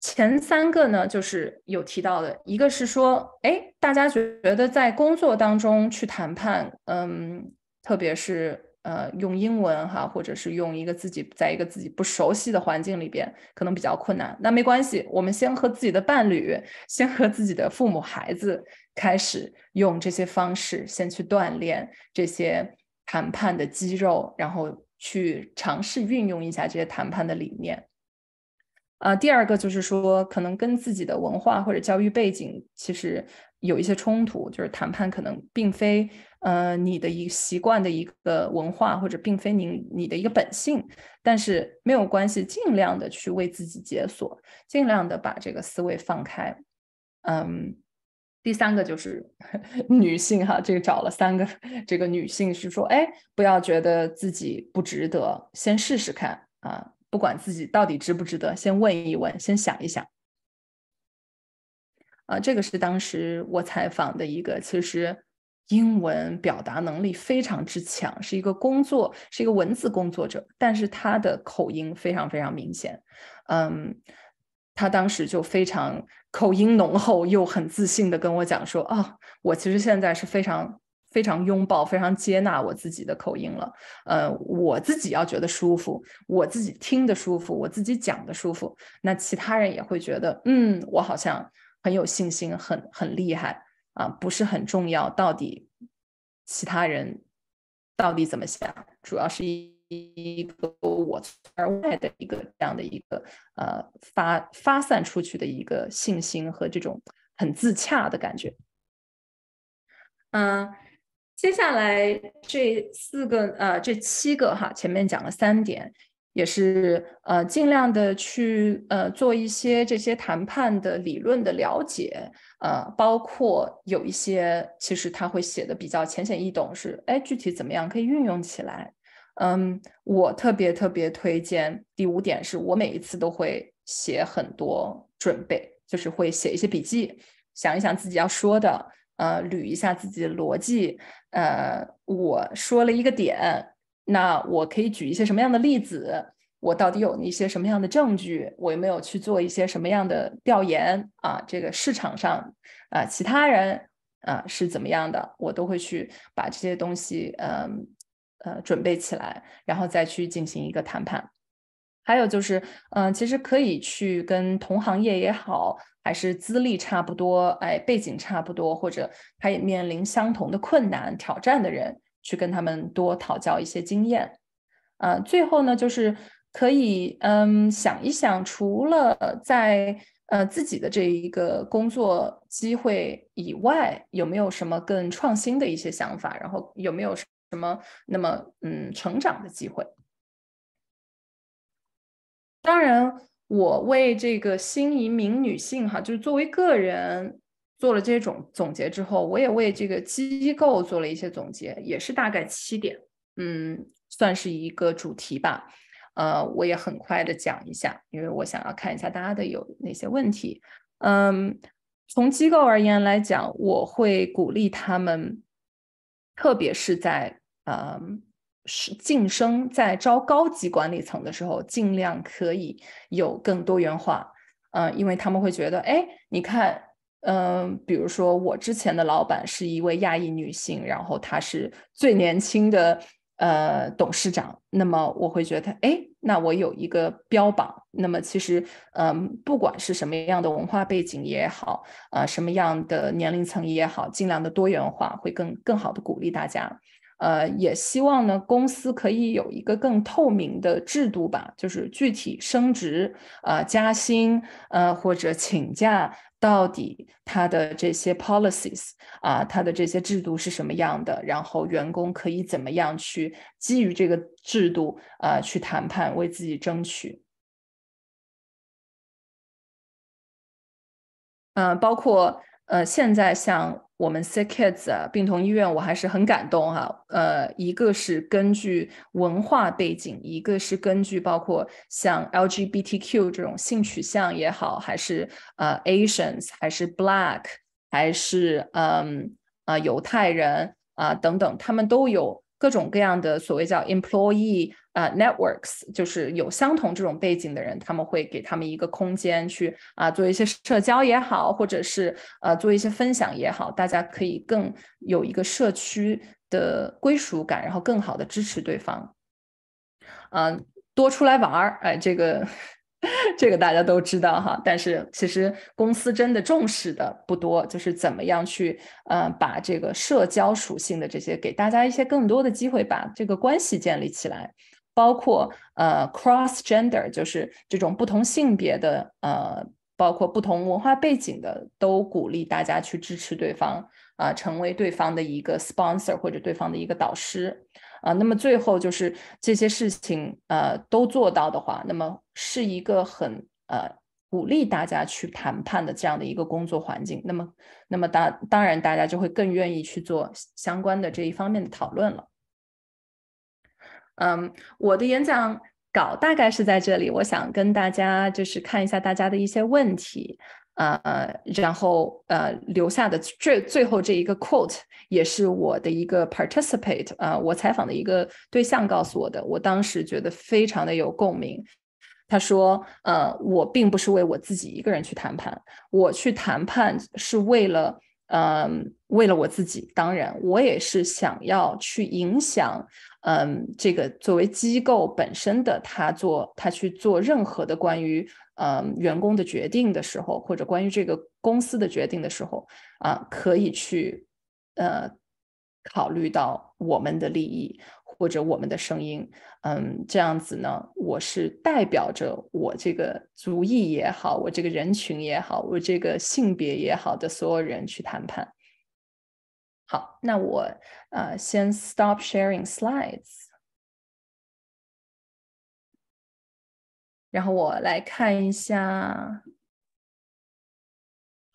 Speaker 2: 前三个呢，就是有提到的，一个是说，哎，大家觉得在工作当中去谈判，嗯，特别是。呃，用英文哈，或者是用一个自己在一个自己不熟悉的环境里边，可能比较困难。那没关系，我们先和自己的伴侣，先和自己的父母、孩子开始用这些方式，先去锻炼这些谈判的肌肉，然后去尝试运用一下这些谈判的理念。啊，第二个就是说，可能跟自己的文化或者教育背景其实有一些冲突，就是谈判可能并非。呃，你的一习惯的一个文化，或者并非你你的一个本性，但是没有关系，尽量的去为自己解锁，尽量的把这个思维放开。嗯，第三个就是 女性哈，这个找了三个，这个女性是说，哎，不要觉得自己不值得，先试试看啊，不管自己到底值不值得，先问一问，先想一想。啊，这个是当时我采访的一个，其实。英文表达能力非常之强，是一个工作，是一个文字工作者，但是他的口音非常非常明显。嗯，他当时就非常口音浓厚又很自信的跟我讲说：“啊，我其实现在是非常非常拥抱、非常接纳我自己的口音了。呃，我自己要觉得舒服，我自己听的舒服，我自己讲的舒服，那其他人也会觉得，嗯，我好像很有信心，很很厉害啊，不是很重要，到底其他人到底怎么想，主要是一个我而外的一个这样的一个呃发发散出去的一个信心和这种很自洽的感觉，嗯。接下来这四个呃，这七个哈，前面讲了三点，也是呃尽量的去呃做一些这些谈判的理论的了解，呃，包括有一些其实他会写的比较浅显易懂，是哎具体怎么样可以运用起来。嗯，我特别特别推荐第五点，是我每一次都会写很多准备，就是会写一些笔记，想一想自己要说的。呃，捋一下自己的逻辑。呃，我说了一个点，那我可以举一些什么样的例子？我到底有一些什么样的证据？我有没有去做一些什么样的调研啊？这个市场上啊，其他人啊是怎么样的？我都会去把这些东西，嗯呃，准备起来，然后再去进行一个谈判。还有就是，嗯，其实可以去跟同行业也好。还是资历差不多，哎，背景差不多，或者他也面临相同的困难挑战的人，去跟他们多讨教一些经验。呃，最后呢，就是可以嗯想一想，除了在呃自己的这一个工作机会以外，有没有什么更创新的一些想法？然后有没有什么那么嗯成长的机会？当然。我为这个新移民女性哈，就是作为个人做了这种总结之后，我也为这个机构做了一些总结，也是大概七点，嗯，算是一个主题吧。呃，我也很快的讲一下，因为我想要看一下大家的有哪些问题。嗯，从机构而言来讲，我会鼓励他们，特别是在嗯。是晋升，在招高级管理层的时候，尽量可以有更多元化，嗯，因为他们会觉得，哎，你看，嗯，比如说我之前的老板是一位亚裔女性，然后她是最年轻的呃董事长，那么我会觉得，哎，那我有一个标榜，那么其实，嗯，不管是什么样的文化背景也好，啊，什么样的年龄层也好，尽量的多元化，会更更好的鼓励大家。呃，也希望呢，公司可以有一个更透明的制度吧，就是具体升职、呃加薪、呃或者请假，到底它的这些 policies 啊，它的这些制度是什么样的？然后员工可以怎么样去基于这个制度啊去谈判，为自己争取？嗯，包括呃，现在像。我们 Sick Kids 啊，病童医院，我还是很感动哈。呃，一个是根据文化背景，一个是根据包括像 LGBTQ 这种性取向也好，还是呃 Asians，还是 Black，还是嗯啊犹太人啊等等，他们都有。各种各样的所谓叫 employee 啊 networks，就是有相同这种背景的人，他们会给他们一个空间去啊做一些社交也好，或者是呃做一些分享也好，大家可以更有一个社区的归属感，然后更好的支持对方。嗯，多出来玩儿，哎，这个。这个大家都知道哈，但是其实公司真的重视的不多，就是怎么样去呃把这个社交属性的这些给大家一些更多的机会，把这个关系建立起来，包括呃 cross gender，就是这种不同性别的呃，包括不同文化背景的，都鼓励大家去支持对方啊，成为对方的一个 sponsor 或者对方的一个导师。啊，那么最后就是这些事情，呃，都做到的话，那么是一个很呃鼓励大家去谈判的这样的一个工作环境。那么，那么当当然大家就会更愿意去做相关的这一方面的讨论了。嗯，我的演讲稿大概是在这里，我想跟大家就是看一下大家的一些问题。呃，然后呃，留下的最最后这一个 quote 也是我的一个 participate 啊，我采访的一个对象告诉我的，我当时觉得非常的有共鸣。他说，呃，我并不是为我自己一个人去谈判，我去谈判是为了嗯，为了我自己，当然我也是想要去影响，嗯，这个作为机构本身的他做他去做任何的关于嗯员工的决定的时候，或者关于这个公司的决定的时候啊，可以去呃考虑到我们的利益。或者我们的声音，嗯，这样子呢，我是代表着我这个族裔也好，我这个人群也好，我这个性别也好的所有人去谈判。好，那我呃先 stop sharing slides，然后我来看一下。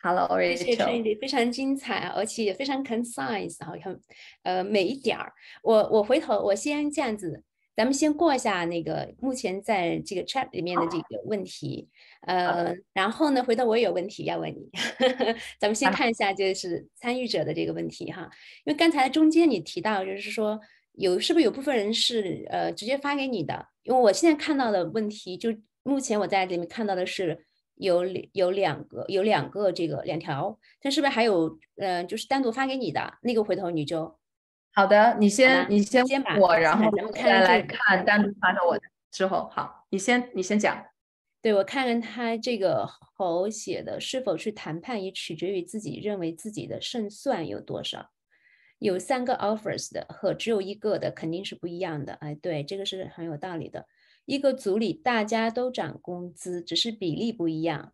Speaker 2: Hello，
Speaker 1: 谢谢陈宇非常精彩，而且也非常 concise，好像呃每一点儿，我我回头我先这样子，咱们先过一下那个目前在这个 chat 里面的这个问题，呃，然后呢，回头我有问题要问你，咱们先看一下就是参与者的这个问题哈，因为刚才中间你提到就是说有是不是有部分人是呃直接发给你的，因为我现在看到的问题就目前我在里面看到的是。有有两个有两个这个两条，但是不是还有嗯，就是单独发给你的？那个？回头你就
Speaker 2: 好的，你先你先
Speaker 1: 先把
Speaker 2: 我，然后再来看单独发到我的之后。好，你先你先讲。
Speaker 1: 对我看看他这个口写的，是否去谈判也取决于自己认为自己的胜算有多少。有三个 offers 的和只有一个的肯定是不一样的。哎，对，这个是很有道理的。一个组里大家都涨工资，只是比例不一样。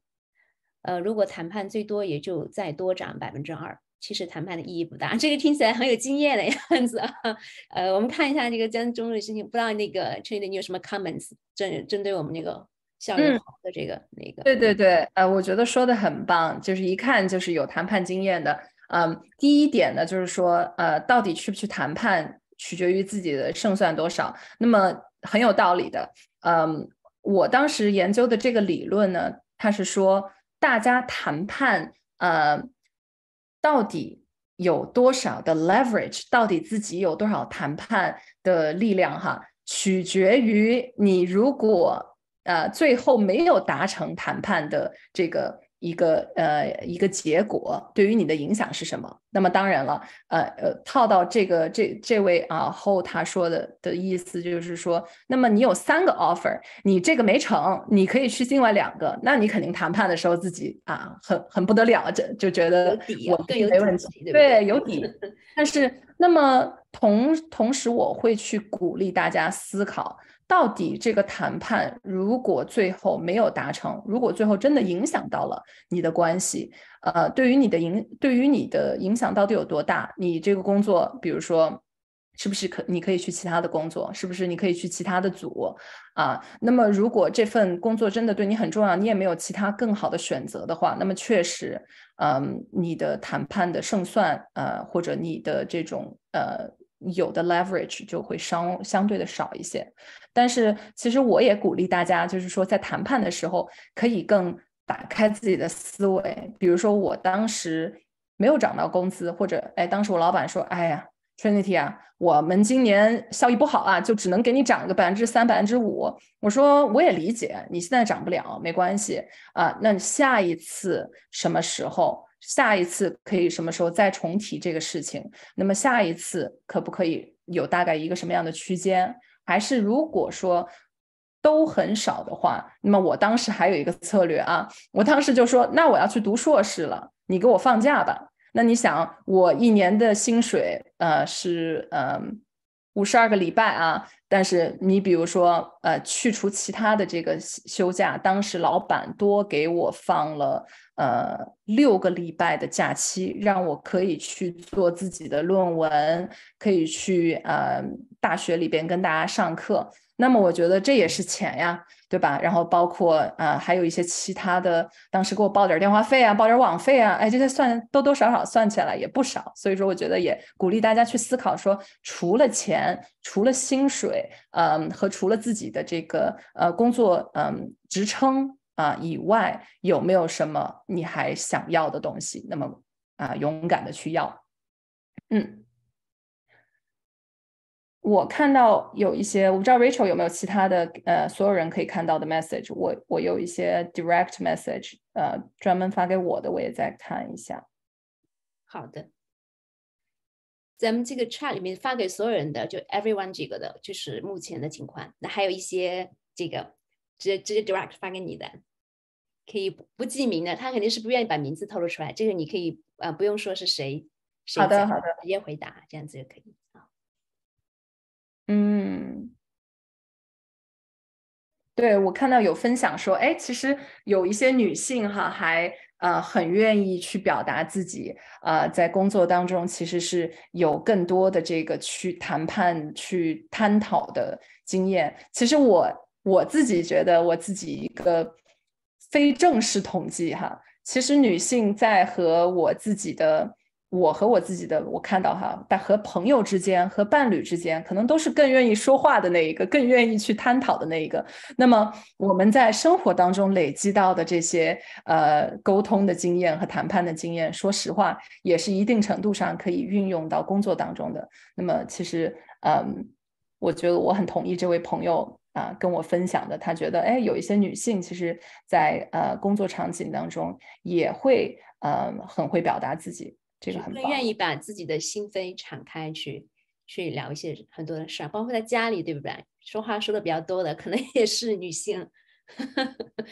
Speaker 1: 呃，如果谈判最多也就再多涨百分之二，其实谈判的意义不大。这个听起来很有经验的样子啊。呃，我们看一下这个江中的事情，不知道那个陈宇你有什么 comments 针针对我们那个效率好的这个那个？
Speaker 2: 对对对，呃，我觉得说的很棒，就是一看就是有谈判经验的。嗯，第一点呢，就是说，呃，到底去不去谈判，取决于自己的胜算多少。那么很有道理的，嗯，我当时研究的这个理论呢，它是说大家谈判，呃，到底有多少的 leverage，到底自己有多少谈判的力量，哈，取决于你如果呃最后没有达成谈判的这个。一个呃一个结果对于你的影响是什么？那么当然了，呃呃套到这个这这位啊后他说的的意思就是说，那么你有三个 offer，你这个没成，你可以去另外两个，那你肯定谈判的时候自己啊很很不得了，就就觉得我
Speaker 1: 更
Speaker 2: 没问题，
Speaker 1: 对
Speaker 2: 有底。但是那么同同时我会去鼓励大家思考。到底这个谈判如果最后没有达成，如果最后真的影响到了你的关系，呃，对于你的影，对于你的影响到底有多大？你这个工作，比如说，是不是可你可以去其他的工作？是不是你可以去其他的组？啊，那么如果这份工作真的对你很重要，你也没有其他更好的选择的话，那么确实，嗯，你的谈判的胜算，呃，或者你的这种呃。有的 leverage 就会相相对的少一些，但是其实我也鼓励大家，就是说在谈判的时候可以更打开自己的思维。比如说我当时没有涨到工资，或者哎，当时我老板说，哎呀，Trinity 啊，我们今年效益不好啊，就只能给你涨个百分之三、百分之五。我说我也理解，你现在涨不了，没关系啊，那下一次什么时候？下一次可以什么时候再重提这个事情？那么下一次可不可以有大概一个什么样的区间？还是如果说都很少的话，那么我当时还有一个策略啊，我当时就说，那我要去读硕士了，你给我放假吧。那你想，我一年的薪水呃是嗯五十二个礼拜啊，但是你比如说呃去除其他的这个休假，当时老板多给我放了。呃，六个礼拜的假期，让我可以去做自己的论文，可以去呃大学里边跟大家上课。那么我觉得这也是钱呀，对吧？然后包括呃还有一些其他的，当时给我报点电话费啊，报点网费啊，哎，这些算多多少少算起来也不少。所以说，我觉得也鼓励大家去思考说，除了钱，除了薪水，嗯，和除了自己的这个呃工作嗯职称。啊，以外有没有什么你还想要的东西？那么啊，勇敢的去要。嗯，我看到有一些，我不知道 Rachel 有没有其他的呃，所有人可以看到的 message。我我有一些 direct message，呃，专门发给我的，我也再看一下。
Speaker 1: 好的。咱们这个 chat 里面发给所有人的，就 everyone 这个的，就是目前的情况。那还有一些这个直接直接 direct 发给你的，可以不记名的，他肯定是不愿意把名字透露出来。这个你可以啊，不用说是谁。
Speaker 2: 好的，好的，
Speaker 1: 直接回答，这样子就可以啊。
Speaker 2: 嗯，对我看到有分享说，哎，其实有一些女性哈还。呃，很愿意去表达自己，呃，在工作当中其实是有更多的这个去谈判、去探讨的经验。其实我我自己觉得，我自己一个非正式统计哈，其实女性在和我自己的。我和我自己的，我看到哈，但和朋友之间、和伴侣之间，可能都是更愿意说话的那一个，更愿意去探讨的那一个。那么我们在生活当中累积到的这些呃沟通的经验和谈判的经验，说实话，也是一定程度上可以运用到工作当中的。那么其实，嗯，我觉得我很同意这位朋友啊跟我分享的，他觉得，哎，有一些女性其实，在呃工作场景当中也会呃很会表达自己。这个很
Speaker 1: 更愿意把自己的心扉敞开去去聊一些很多的事儿，包括在家里，对不对？说话说的比较多的，可能也是女性。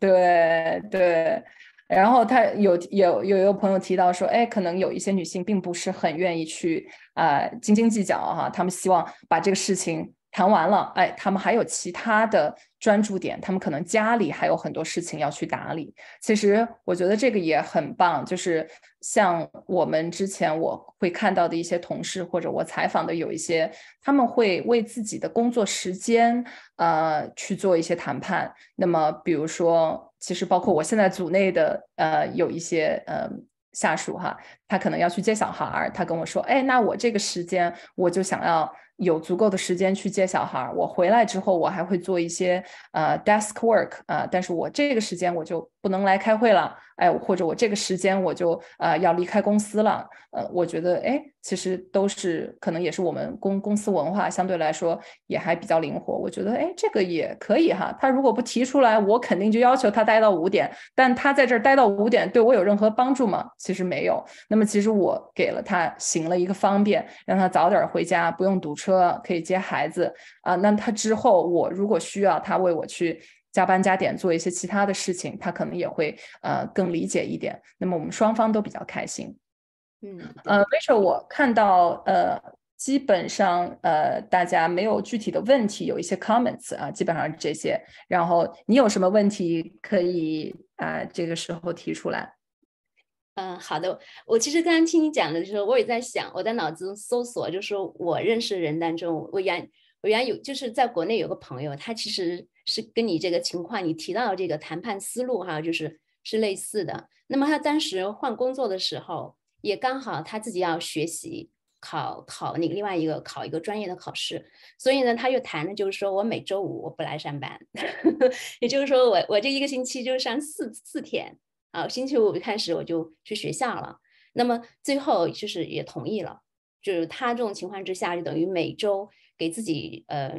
Speaker 2: 对对，然后他有有有一个朋友提到说，哎，可能有一些女性并不是很愿意去啊斤斤计较哈，他们希望把这个事情。谈完了，哎，他们还有其他的专注点，他们可能家里还有很多事情要去打理。其实我觉得这个也很棒，就是像我们之前我会看到的一些同事，或者我采访的有一些，他们会为自己的工作时间，呃，去做一些谈判。那么，比如说，其实包括我现在组内的，呃，有一些，呃，下属哈，他可能要去接小孩儿，他跟我说，哎，那我这个时间我就想要。有足够的时间去接小孩，我回来之后我还会做一些呃 desk work 啊，但是我这个时间我就不能来开会了，哎，或者我这个时间我就呃要离开公司了，呃，我觉得哎。其实都是可能也是我们公公司文化相对来说也还比较灵活，我觉得哎这个也可以哈。他如果不提出来，我肯定就要求他待到五点。但他在这儿待到五点，对我有任何帮助吗？其实没有。那么其实我给了他行了一个方便，让他早点回家，不用堵车，可以接孩子啊。那他之后我如果需要他为我去加班加点做一些其他的事情，他可能也会呃更理解一点。那么我们双方都比较开心。
Speaker 1: 嗯，
Speaker 2: 呃，Rachel，我看到，呃，基本上，呃，大家没有具体的问题，有一些 comments 啊，基本上这些。然后你有什么问题可以啊，这个时候提出来。
Speaker 1: 嗯，好的。我其实刚刚听你讲的时候，我也在想，我在脑子中搜索，就是我认识的人当中，我原我原有就是在国内有个朋友，他其实是跟你这个情况，你提到的这个谈判思路哈，就是是类似的。那么他当时换工作的时候。也刚好他自己要学习考考那个另外一个考一个专业的考试，所以呢，他又谈了，就是说我每周五我不来上班，也就是说我我这一个星期就上四四天啊，星期五开始我就去学校了。那么最后就是也同意了，就是他这种情况之下，就等于每周给自己呃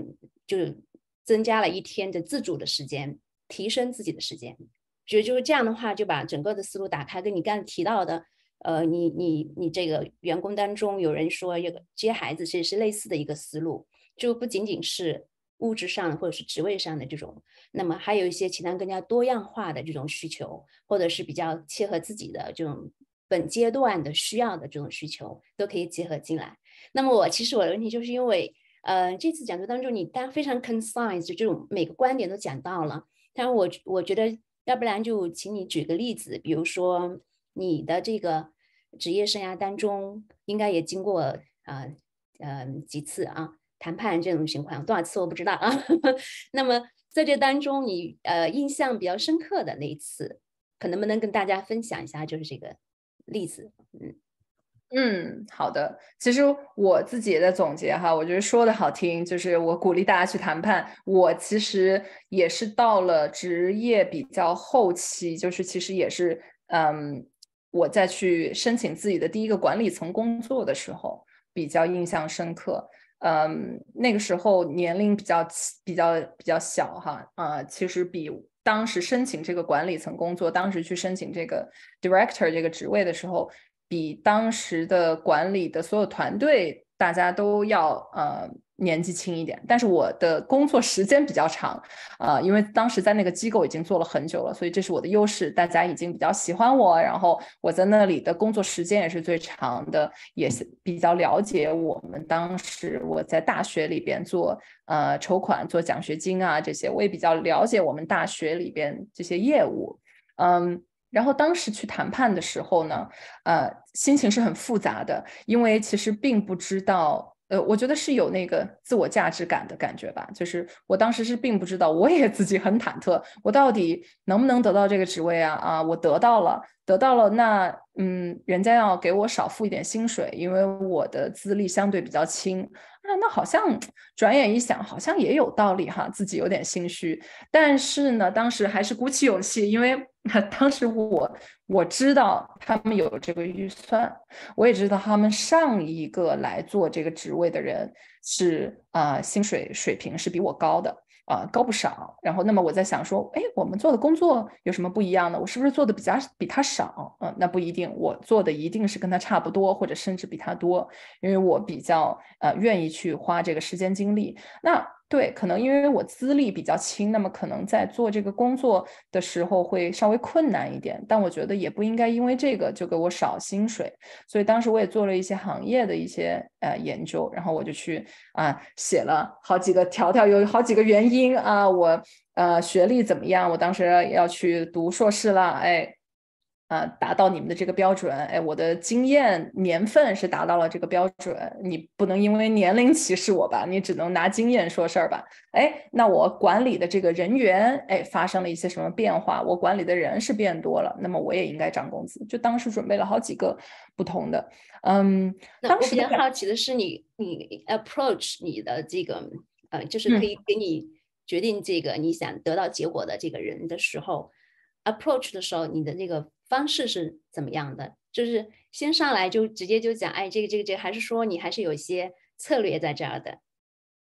Speaker 1: 就是增加了一天的自主的时间，提升自己的时间，所以就是这样的话，就把整个的思路打开，跟你刚才提到的。呃，你你你这个员工当中有人说，这个接孩子其实是类似的一个思路，就不仅仅是物质上或者是职位上的这种，那么还有一些其他更加多样化的这种需求，或者是比较切合自己的这种本阶段的需要的这种需求，都可以结合进来。那么我其实我的问题就是因为，呃，这次讲座当中你当然非常 concise，就这种每个观点都讲到了，但是我我觉得要不然就请你举个例子，比如说你的这个。职业生涯当中，应该也经过啊，呃几次啊谈判这种情况，多少次我不知道啊。那么在这当中，你呃印象比较深刻的那一次，可能不能跟大家分享一下？就是这个例子。
Speaker 2: 嗯嗯，好的。其实我自己也在总结哈，我觉得说的好听，就是我鼓励大家去谈判。我其实也是到了职业比较后期，就是其实也是嗯。我再去申请自己的第一个管理层工作的时候，比较印象深刻。嗯，那个时候年龄比较比较比较小哈，啊，其实比当时申请这个管理层工作，当时去申请这个 director 这个职位的时候，比当时的管理的所有团队大家都要呃。年纪轻一点，但是我的工作时间比较长，啊，因为当时在那个机构已经做了很久了，所以这是我的优势。大家已经比较喜欢我，然后我在那里的工作时间也是最长的，也是比较了解我们当时我在大学里边做呃筹款、做奖学金啊这些，我也比较了解我们大学里边这些业务。嗯，然后当时去谈判的时候呢，呃，心情是很复杂的，因为其实并不知道。呃，我觉得是有那个自我价值感的感觉吧，就是我当时是并不知道，我也自己很忐忑，我到底能不能得到这个职位啊？啊，我得到了，得到了，那嗯，人家要给我少付一点薪水，因为我的资历相对比较轻。那那好像转眼一想，好像也有道理哈，自己有点心虚。但是呢，当时还是鼓起勇气，因为 当时我我知道他们有这个预算，我也知道他们上一个来做这个职位的人是啊，薪水水平是比我高的。啊，高不少。然后，那么我在想说，哎，我们做的工作有什么不一样呢？我是不是做的比较比他少？嗯，那不一定，我做的一定是跟他差不多，或者甚至比他多，因为我比较呃愿意去花这个时间精力。那。对，可能因为我资历比较轻，那么可能在做这个工作的时候会稍微困难一点。但我觉得也不应该因为这个就给我少薪水。所以当时我也做了一些行业的一些呃研究，然后我就去啊写了好几个条条，有好几个原因啊，我呃学历怎么样？我当时要去读硕士了，哎。啊，达到你们的这个标准，哎，我的经验年份是达到了这个标准，你不能因为年龄歧视我吧？你只能拿经验说事儿吧？哎，那我管理的这个人员，哎，发生了一些什么变化？我管理的人是变多了，那么我也应该涨工资。就当时准备了好几个不同的，嗯，当时
Speaker 1: 比较好奇的是，你你 approach 你的这个，呃，就是可以给你决定这个你想得到结果的这个人的时候，approach 的时候，你的那个。方式是怎么样的？就是先上来就直接就讲，哎，这个这个这个，还是说你还是有一些策略在这儿的？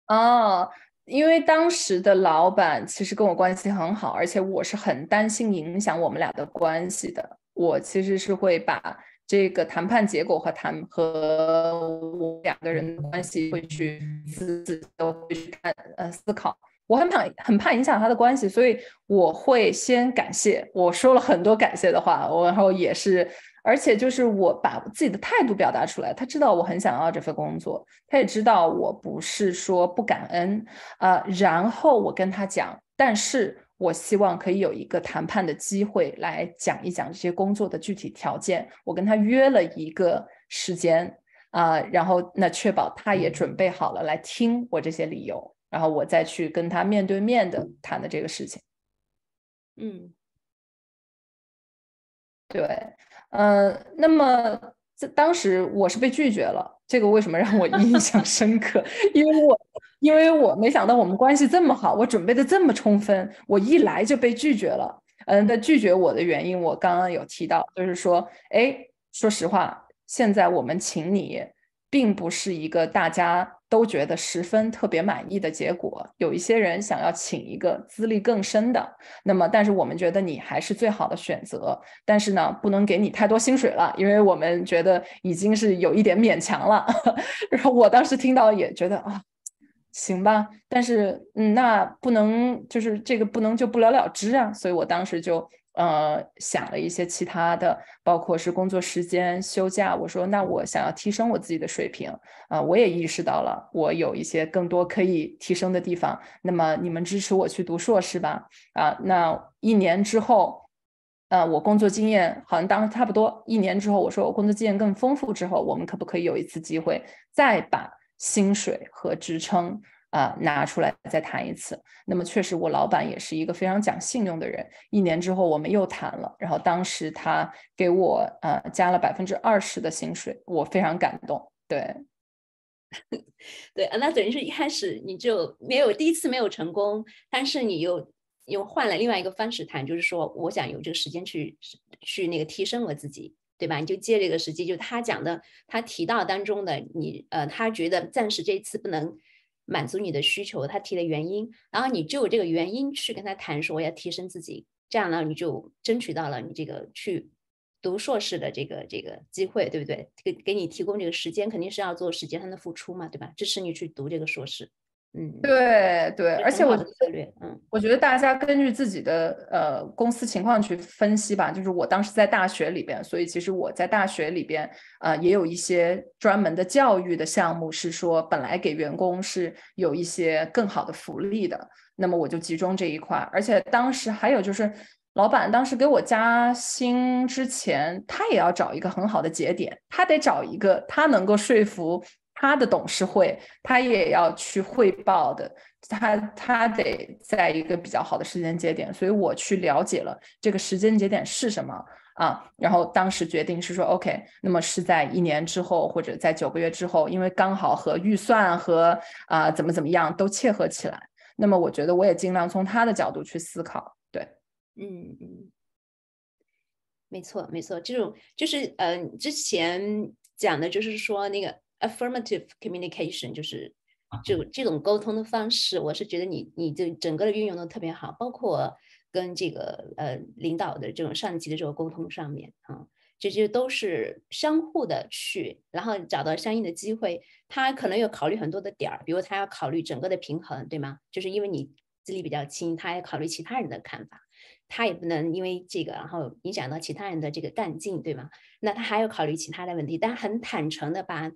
Speaker 2: 哦，因为当时的老板其实跟我关系很好，而且我是很担心影响我们俩的关系的。我其实是会把这个谈判结果和谈和我两个人关系会去自自都会去看呃思考。我很怕很怕影响他的关系，所以我会先感谢。我说了很多感谢的话，我然后也是，而且就是我把自己的态度表达出来。他知道我很想要这份工作，他也知道我不是说不感恩啊。然后我跟他讲，但是我希望可以有一个谈判的机会来讲一讲这些工作的具体条件。我跟他约了一个时间啊，然后那确保他也准备好了来听我这些理由。然后我再去跟他面对面的谈的这个事情，
Speaker 1: 嗯，
Speaker 2: 对，呃，那么在当时我是被拒绝了，这个为什么让我印象深刻？因为我因为我没想到我们关系这么好，我准备的这么充分，我一来就被拒绝了。嗯，那拒绝我的原因我刚刚有提到，就是说，哎，说实话，现在我们请你，并不是一个大家。都觉得十分特别满意的结果，有一些人想要请一个资历更深的，那么但是我们觉得你还是最好的选择，但是呢，不能给你太多薪水了，因为我们觉得已经是有一点勉强了。然后我当时听到也觉得啊，行吧，但是嗯，那不能就是这个不能就不了了之啊，所以我当时就。呃，想了一些其他的，包括是工作时间、休假。我说，那我想要提升我自己的水平啊，我也意识到了我有一些更多可以提升的地方。那么你们支持我去读硕士吧？啊，那一年之后，呃，我工作经验好像当时差不多一年之后，我说我工作经验更丰富之后，我们可不可以有一次机会再把薪水和职称？啊，拿出来再谈一次。那么确实，我老板也是一个非常讲信用的人。一年之后，我们又谈了，然后当时他给我呃加了百分之二十的薪水，我非常感动。对，
Speaker 1: 对啊，那等于是一开始你就没有第一次没有成功，但是你又又换了另外一个方式谈，就是说我想有这个时间去去那个提升我自己，对吧？你就借这个时机，就他讲的，他提到当中的你呃，他觉得暂时这次不能。满足你的需求，他提的原因，然后你就有这个原因去跟他谈说我要提升自己，这样呢你就争取到了你这个去读硕士的这个这个机会，对不对？给给你提供这个时间，肯定是要做时间上的付出嘛，对吧？支持你去读这个硕士。嗯，
Speaker 2: 对对，而且我
Speaker 1: 觉得，嗯，
Speaker 2: 我觉得大家根据自己的呃公司情况去分析吧。就是我当时在大学里边，所以其实我在大学里边呃也有一些专门的教育的项目，是说本来给员工是有一些更好的福利的，那么我就集中这一块。而且当时还有就是，老板当时给我加薪之前，他也要找一个很好的节点，他得找一个他能够说服。他的董事会，他也要去汇报的，他他得在一个比较好的时间节点，所以我去了解了这个时间节点是什么啊，然后当时决定是说，OK，那么是在一年之后或者在九个月之后，因为刚好和预算和啊怎么怎么样都切合起来，那么我觉得我也尽量从他的角度去思考，对，
Speaker 1: 嗯嗯，没错没错，这种就是嗯之前讲的就是说那个。Affirmative communication 就是就这种沟通的方式，我是觉得你你这整个的运用的特别好，包括跟这个呃领导的这种上级的这个沟通上面啊，这些都是相互的去，然后找到相应的机会。他可能要考虑很多的点儿，比如他要考虑整个的平衡，对吗？就是因为你资历比较轻，他也考虑其他人的看法，他也不能因为这个然后影响到其他人的这个干劲，对吗？那他还要考虑其他的问题，但很坦诚的把。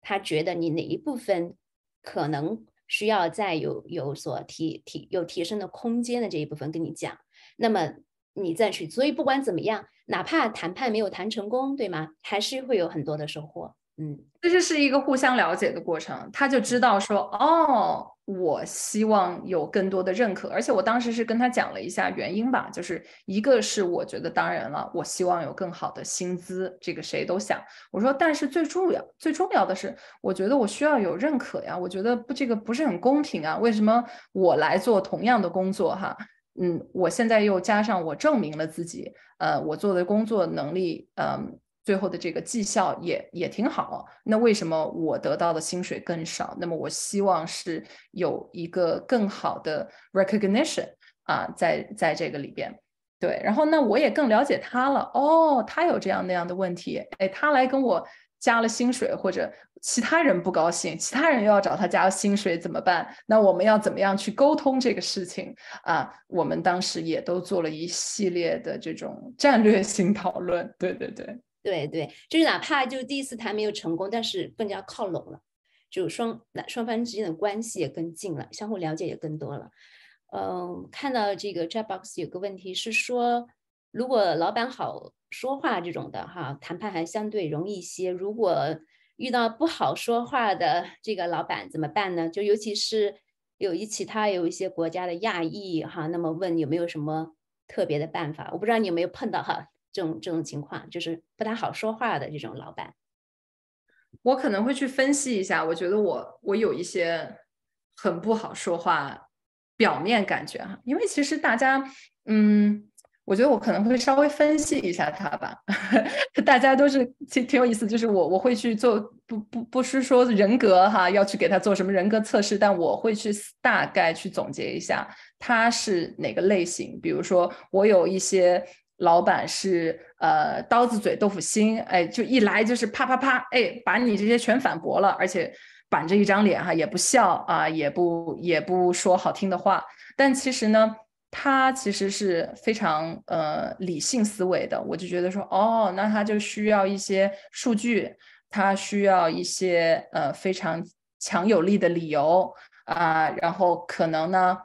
Speaker 1: 他觉得你哪一部分可能需要再有有所提提有提升的空间的这一部分跟你讲，那么你再去。所以不管怎么样，哪怕谈判没有谈成功，对吗？还是会有很多的收获。嗯，
Speaker 2: 这就是一个互相了解的过程，他就知道说，哦，我希望有更多的认可，而且我当时是跟他讲了一下原因吧，就是一个是我觉得当然了，我希望有更好的薪资，这个谁都想。我说，但是最重要最重要的是，我觉得我需要有认可呀，我觉得不这个不是很公平啊，为什么我来做同样的工作哈，嗯，我现在又加上我证明了自己，呃，我做的工作能力，嗯。最后的这个绩效也也挺好，那为什么我得到的薪水更少？那么我希望是有一个更好的 recognition 啊，在在这个里边，对，然后那我也更了解他了。哦，他有这样那样的问题，哎，他来跟我加了薪水，或者其他人不高兴，其他人又要找他加薪水怎么办？那我们要怎么样去沟通这个事情啊？我们当时也都做了一系列的这种战略性 讨论。对对对。
Speaker 1: 对对，就是哪怕就第一次谈没有成功，但是更加靠拢了，就双双方之间的关系也更近了，相互了解也更多了。嗯，看到这个 chat box 有个问题是说，如果老板好说话这种的哈，谈判还相对容易一些。如果遇到不好说话的这个老板怎么办呢？就尤其是有一其他有一些国家的亚裔哈，那么问有没有什么特别的办法？我不知道你有没有碰到哈。这种这种情况就是不太好说话的这种老板，
Speaker 2: 我可能会去分析一下。我觉得我我有一些很不好说话，表面感觉哈，因为其实大家，嗯，我觉得我可能会稍微分析一下他吧。大家都是挺挺有意思，就是我我会去做，不不不是说人格哈，要去给他做什么人格测试，但我会去大概去总结一下他是哪个类型。比如说我有一些。老板是呃刀子嘴豆腐心，哎，就一来就是啪啪啪，哎，把你这些全反驳了，而且板着一张脸哈，也不笑啊，也不也不说好听的话。但其实呢，他其实是非常呃理性思维的。我就觉得说，哦，那他就需要一些数据，他需要一些呃非常强有力的理由啊，然后可能呢。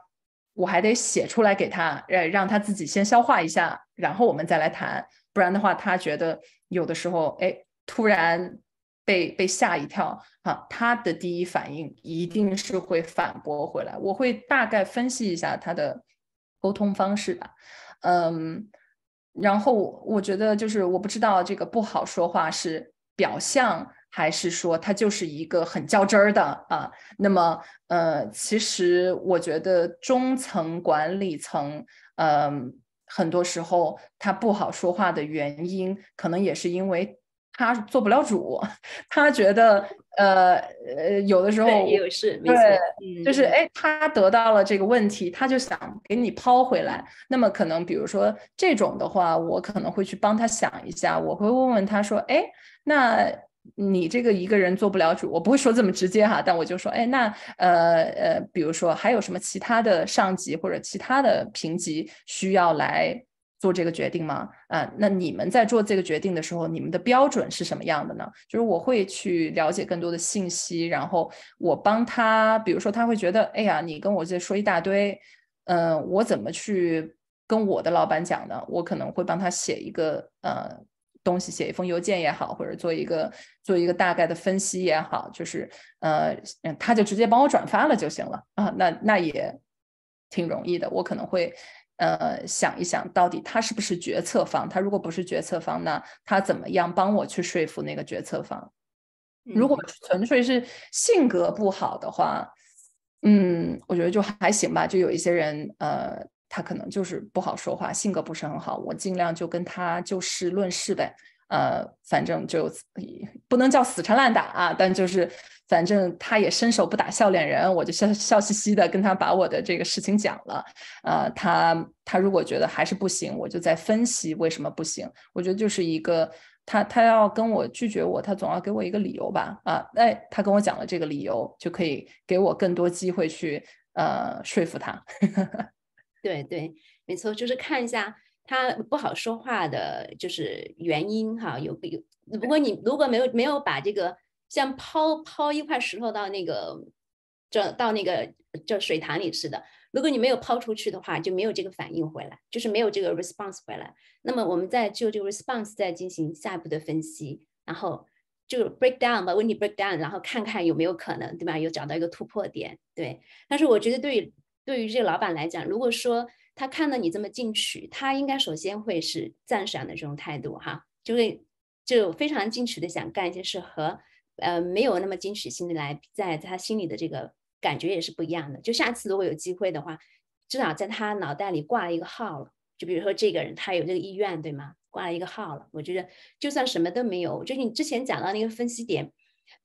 Speaker 2: 我还得写出来给他，让，让他自己先消化一下，然后我们再来谈。不然的话，他觉得有的时候，哎，突然被被吓一跳，啊，他的第一反应一定是会反驳回来。我会大概分析一下他的沟通方式吧，嗯，然后我觉得就是我不知道这个不好说话是表象。还是说他就是一个很较真儿的啊？那么，呃，其实我觉得中层管理层，嗯，很多时候他不好说话的原因，可能也是因为他做不了主，他觉得呃呃有的时候
Speaker 1: 也有事，
Speaker 2: 对，就是哎，他得到了这个问题，他就想给你抛回来。那么可能比如说这种的话，我可能会去帮他想一下，我会问问他说，哎，那你这个一个人做不了主，我不会说这么直接哈，但我就说，哎，那呃呃，比如说还有什么其他的上级或者其他的评级需要来。做这个决定吗？啊，那你们在做这个决定的时候，你们的标准是什么样的呢？就是我会去了解更多的信息，然后我帮他，比如说他会觉得，哎呀，你跟我这说一大堆，嗯，我怎么去跟我的老板讲呢？我可能会帮他写一个呃东西，写一封邮件也好，或者做一个做一个大概的分析也好，就是呃，他就直接帮我转发了就行了啊，那那也挺容易的，我可能会。呃，想一想到底他是不是决策方？他如果不是决策方，那他怎么样帮我去说服那个决策方？如果纯粹是性格不好的话，嗯，我觉得就还行吧。就有一些人，呃，他可能就是不好说话，性格不是很好，我尽量就跟他就事论事呗。呃，反正就不能叫死缠烂打啊，但就是反正他也伸手不打笑脸人，我就笑笑嘻嘻的跟他把我的这个事情讲了。呃，他他如果觉得还是不行，我就在分析为什么不行。我觉得就是一个他他要跟我拒绝我，他总要给我一个理由吧？啊，哎，他跟我讲了这个理由，就可以给我更多机会去呃说服他。
Speaker 1: 对对，没错，就是看一下。他不好说话的，就是原因哈，有有。不过你如果没有没有把这个像抛抛一块石头到那个这到那个这水塘里似的，如果你没有抛出去的话，就没有这个反应回来，就是没有这个 response 回来。那么我们再就这个 response 再进行下一步的分析，然后就 break down 把问题 break down，然后看看有没有可能，对吧？有找到一个突破点，对。但是我觉得对对于这个老板来讲，如果说他看到你这么进取，他应该首先会是赞赏的这种态度哈，就会就非常进取的想干一些事，和呃没有那么进取心的来，在他心里的这个感觉也是不一样的。就下次如果有机会的话，至少在他脑袋里挂了一个号了。就比如说这个人他有这个意愿，对吗？挂了一个号了。我觉得就算什么都没有，就你之前讲到那个分析点，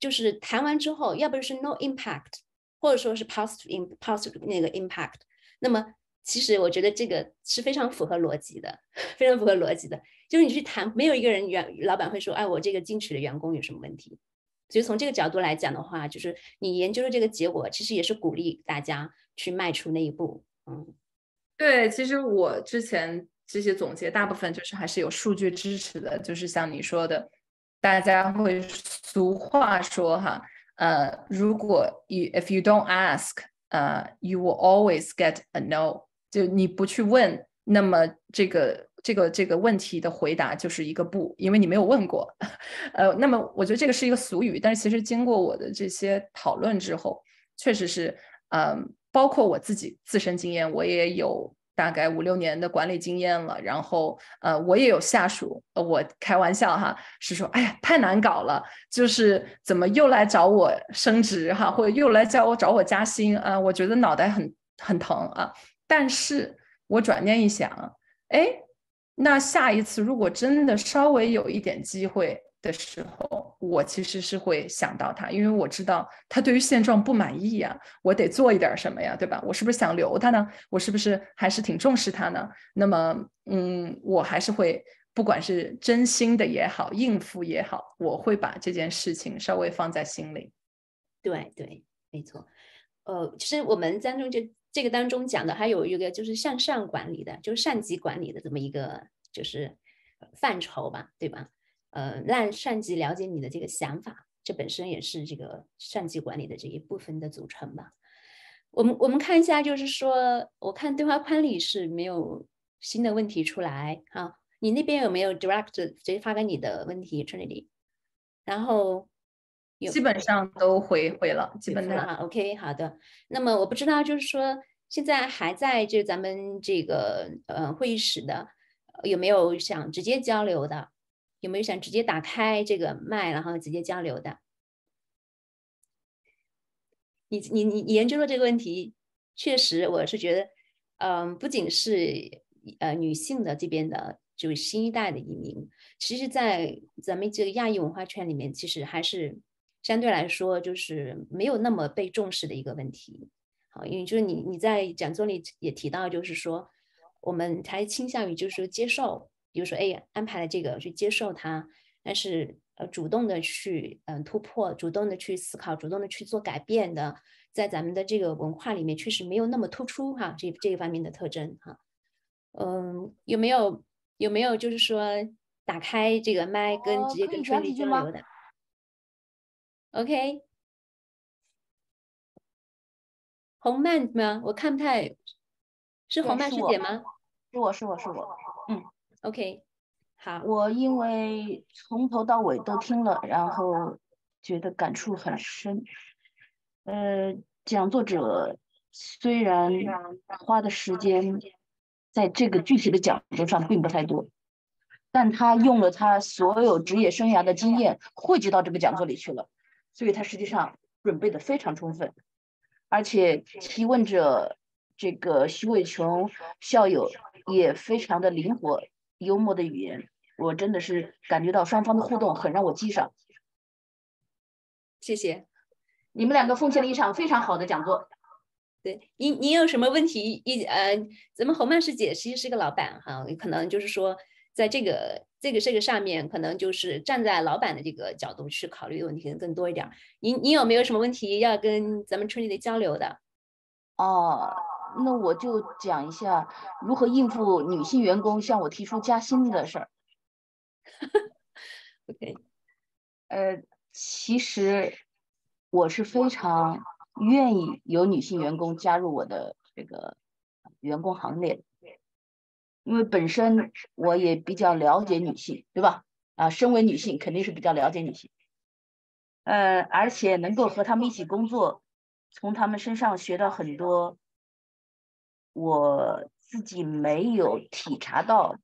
Speaker 1: 就是谈完之后，要不就是 no impact，或者说是 positive positive 那个 impact，那么。其实我觉得这个是非常符合逻辑的，非常符合逻辑的。就是你去谈，没有一个人员老板会说，哎，我这个进取的员工有什么问题？所以从这个角度来讲的话，就是你研究的这个结果，其实也是鼓励大家去迈出那一步。嗯，
Speaker 2: 对，其实我之前这些总结，大部分就是还是有数据支持的。就是像你说的，大家会俗话说哈，呃，如果 you if you don't ask，呃，you will always get a no。就你不去问，那么这个这个这个问题的回答就是一个不，因为你没有问过。呃，那么我觉得这个是一个俗语，但是其实经过我的这些讨论之后，确实是，嗯，包括我自己自身经验，我也有大概五六年的管理经验了。然后，呃，我也有下属，我开玩笑哈，是说，哎呀，太难搞了，就是怎么又来找我升职哈，或者又来叫我找我加薪啊？我觉得脑袋很很疼啊。但是我转念一想，哎，那下一次如果真的稍微有一点机会的时候，我其实是会想到他，因为我知道他对于现状不满意呀，我得做一点什么呀，对吧？我是不是想留他呢？我是不是还是挺重视他呢？那么，嗯，我还是会，不管是真心的也好，应付也好，我会把这件事情稍微放在心里。
Speaker 1: 对对，没错。呃，其实我们当中就。这个当中讲的还有一个就是向上管理的，就是上级管理的这么一个就是范畴吧，对吧？呃，让上级了解你的这个想法，这本身也是这个上级管理的这一部分的组成吧。我们我们看一下，就是说，我看对话框里是没有新的问题出来啊，你那边有没有 direct 直接发给你的问题 Trinity？然后有。
Speaker 2: 基本上都回回了，基本上
Speaker 1: OK 好的。那么我不知道，就是说现在还在就咱们这个呃会议室的，有没有想直接交流的？有没有想直接打开这个麦，然后直接交流的？你你你研究了这个问题，确实我是觉得，嗯，不仅是呃女性的这边的就是新一代的移民，其实，在咱们这个亚裔文化圈里面，其实还是相对来说就是没有那么被重视的一个问题。好，因为就是你你在讲座里也提到，就是说我们才倾向于就是说接受，比如说哎安排了这个去接受它，但是呃主动的去嗯突破，主动的去思考，主动的去做改变的，在咱们的这个文化里面确实没有那么突出哈，这这一方面的特征哈。嗯，有没有？有没有就是说打开这个麦跟直接跟春丽交流的？OK，红曼吗？我看不太，是红曼师姐吗？
Speaker 3: 是我是我是我，嗯
Speaker 1: ，OK，好。
Speaker 3: 我因为从头到尾都听了，然后觉得感触很深。呃，讲作者虽然花的时间。在这个具体的讲座上并不太多，但他用了他所有职业生涯的经验汇集到这个讲座里去了，所以他实际上准备的非常充分，而且提问者这个徐伟琼校友也非常的灵活，幽默的语言，我真的是感觉到双方的互动很让我激赏。
Speaker 1: 谢谢，
Speaker 3: 你们两个奉献了一场非常好的讲座。
Speaker 1: 对您，您有什么问题？一呃，咱们侯曼师姐其实是个老板哈，可能就是说，在这个这个这个上面，可能就是站在老板的这个角度去考虑的问题更多一点。您您有没有什么问题要跟咱们春丽的交流的？
Speaker 3: 哦，那我就讲一下如何应付女性员工向我提出加薪的事儿。
Speaker 1: OK，
Speaker 3: 呃，其实我是非常。愿意有女性员工加入我的这个员工行列，因为本身我也比较了解女性，对吧？啊，身为女性肯定是比较了解女性，呃，而且能够和她们一起工作，从她们身上学到很多我自己没有体察到，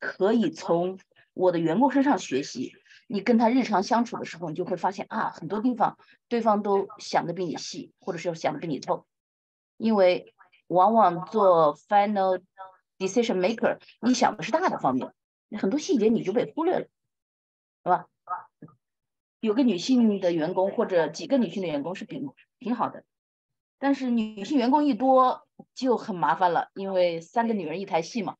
Speaker 3: 可以从我的员工身上学习。你跟他日常相处的时候，你就会发现啊，很多地方对方都想的比你细，或者是想的比你透。因为往往做 final decision maker，你想的是大的方面，很多细节你就被忽略了，是吧？有个女性的员工或者几个女性的员工是挺挺好的，但是女性员工一多就很麻烦了，因为三个女人一台戏嘛。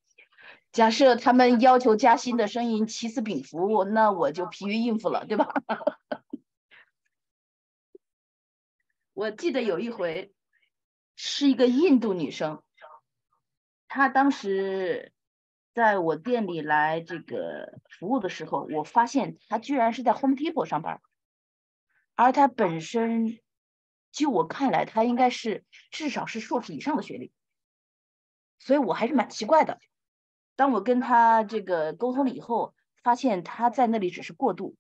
Speaker 3: 假设他们要求加薪的声音起死禀赋，那我就疲于应付了，对吧？我记得有一回，是一个印度女生，她当时在我店里来这个服务的时候，我发现她居然是在 Home Depot 上班，而她本身，就我看来，他应该是至少是硕士以上的学历，所以我还是蛮奇怪的。当我跟他这个沟通了以后，发现他在那里只是过渡，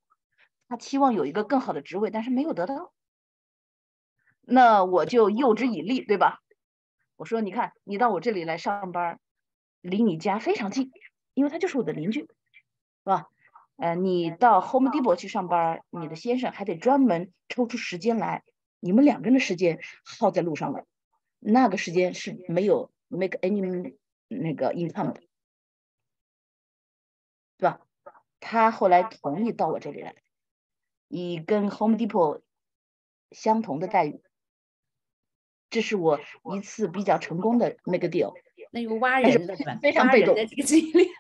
Speaker 3: 他期望有一个更好的职位，但是没有得到。那我就诱之以利，对吧？我说，你看，你到我这里来上班，离你家非常近，因为他就是我的邻居，是吧？呃，你到 Home Depot 去上班，你的先生还得专门抽出时间来，你们两个人的时间耗在路上了，那个时间是没有 make any 那个 income 的。对吧？他后来同意到我这里来，以跟 Home Depot 相同的待遇，这是我一次比较成功的那个 deal。
Speaker 1: 那有挖人的？
Speaker 3: 非常被动
Speaker 1: 的这个经历。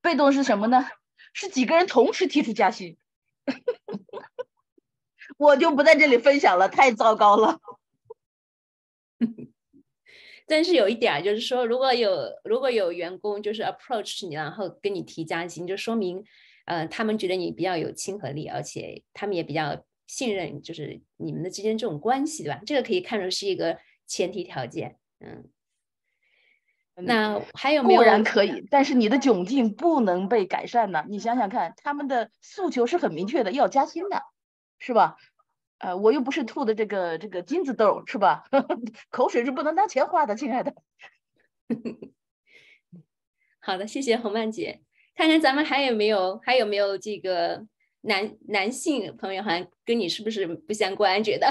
Speaker 3: 被动是什么呢？是几个人同时提出加薪，我就不在这里分享了，太糟糕了。
Speaker 1: 但是有一点就是说，如果有如果有员工就是 approach 你，然后跟你提加薪，就说明，呃，他们觉得你比较有亲和力，而且他们也比较信任，就是你们的之间这种关系，对吧？这个可以看作是一个前提条件。嗯，那还有没有？
Speaker 3: 固然可以，但是你的窘境不能被改善呢？你想想看，他们的诉求是很明确的，要加薪的，是吧？呃，我又不是吐的这个这个金子豆，是吧？口水是不能当钱花的，亲爱的。
Speaker 1: 好的，谢谢红曼姐。看看咱们还有没有还有没有这个男男性朋友，好像跟你是不是不相关？觉 得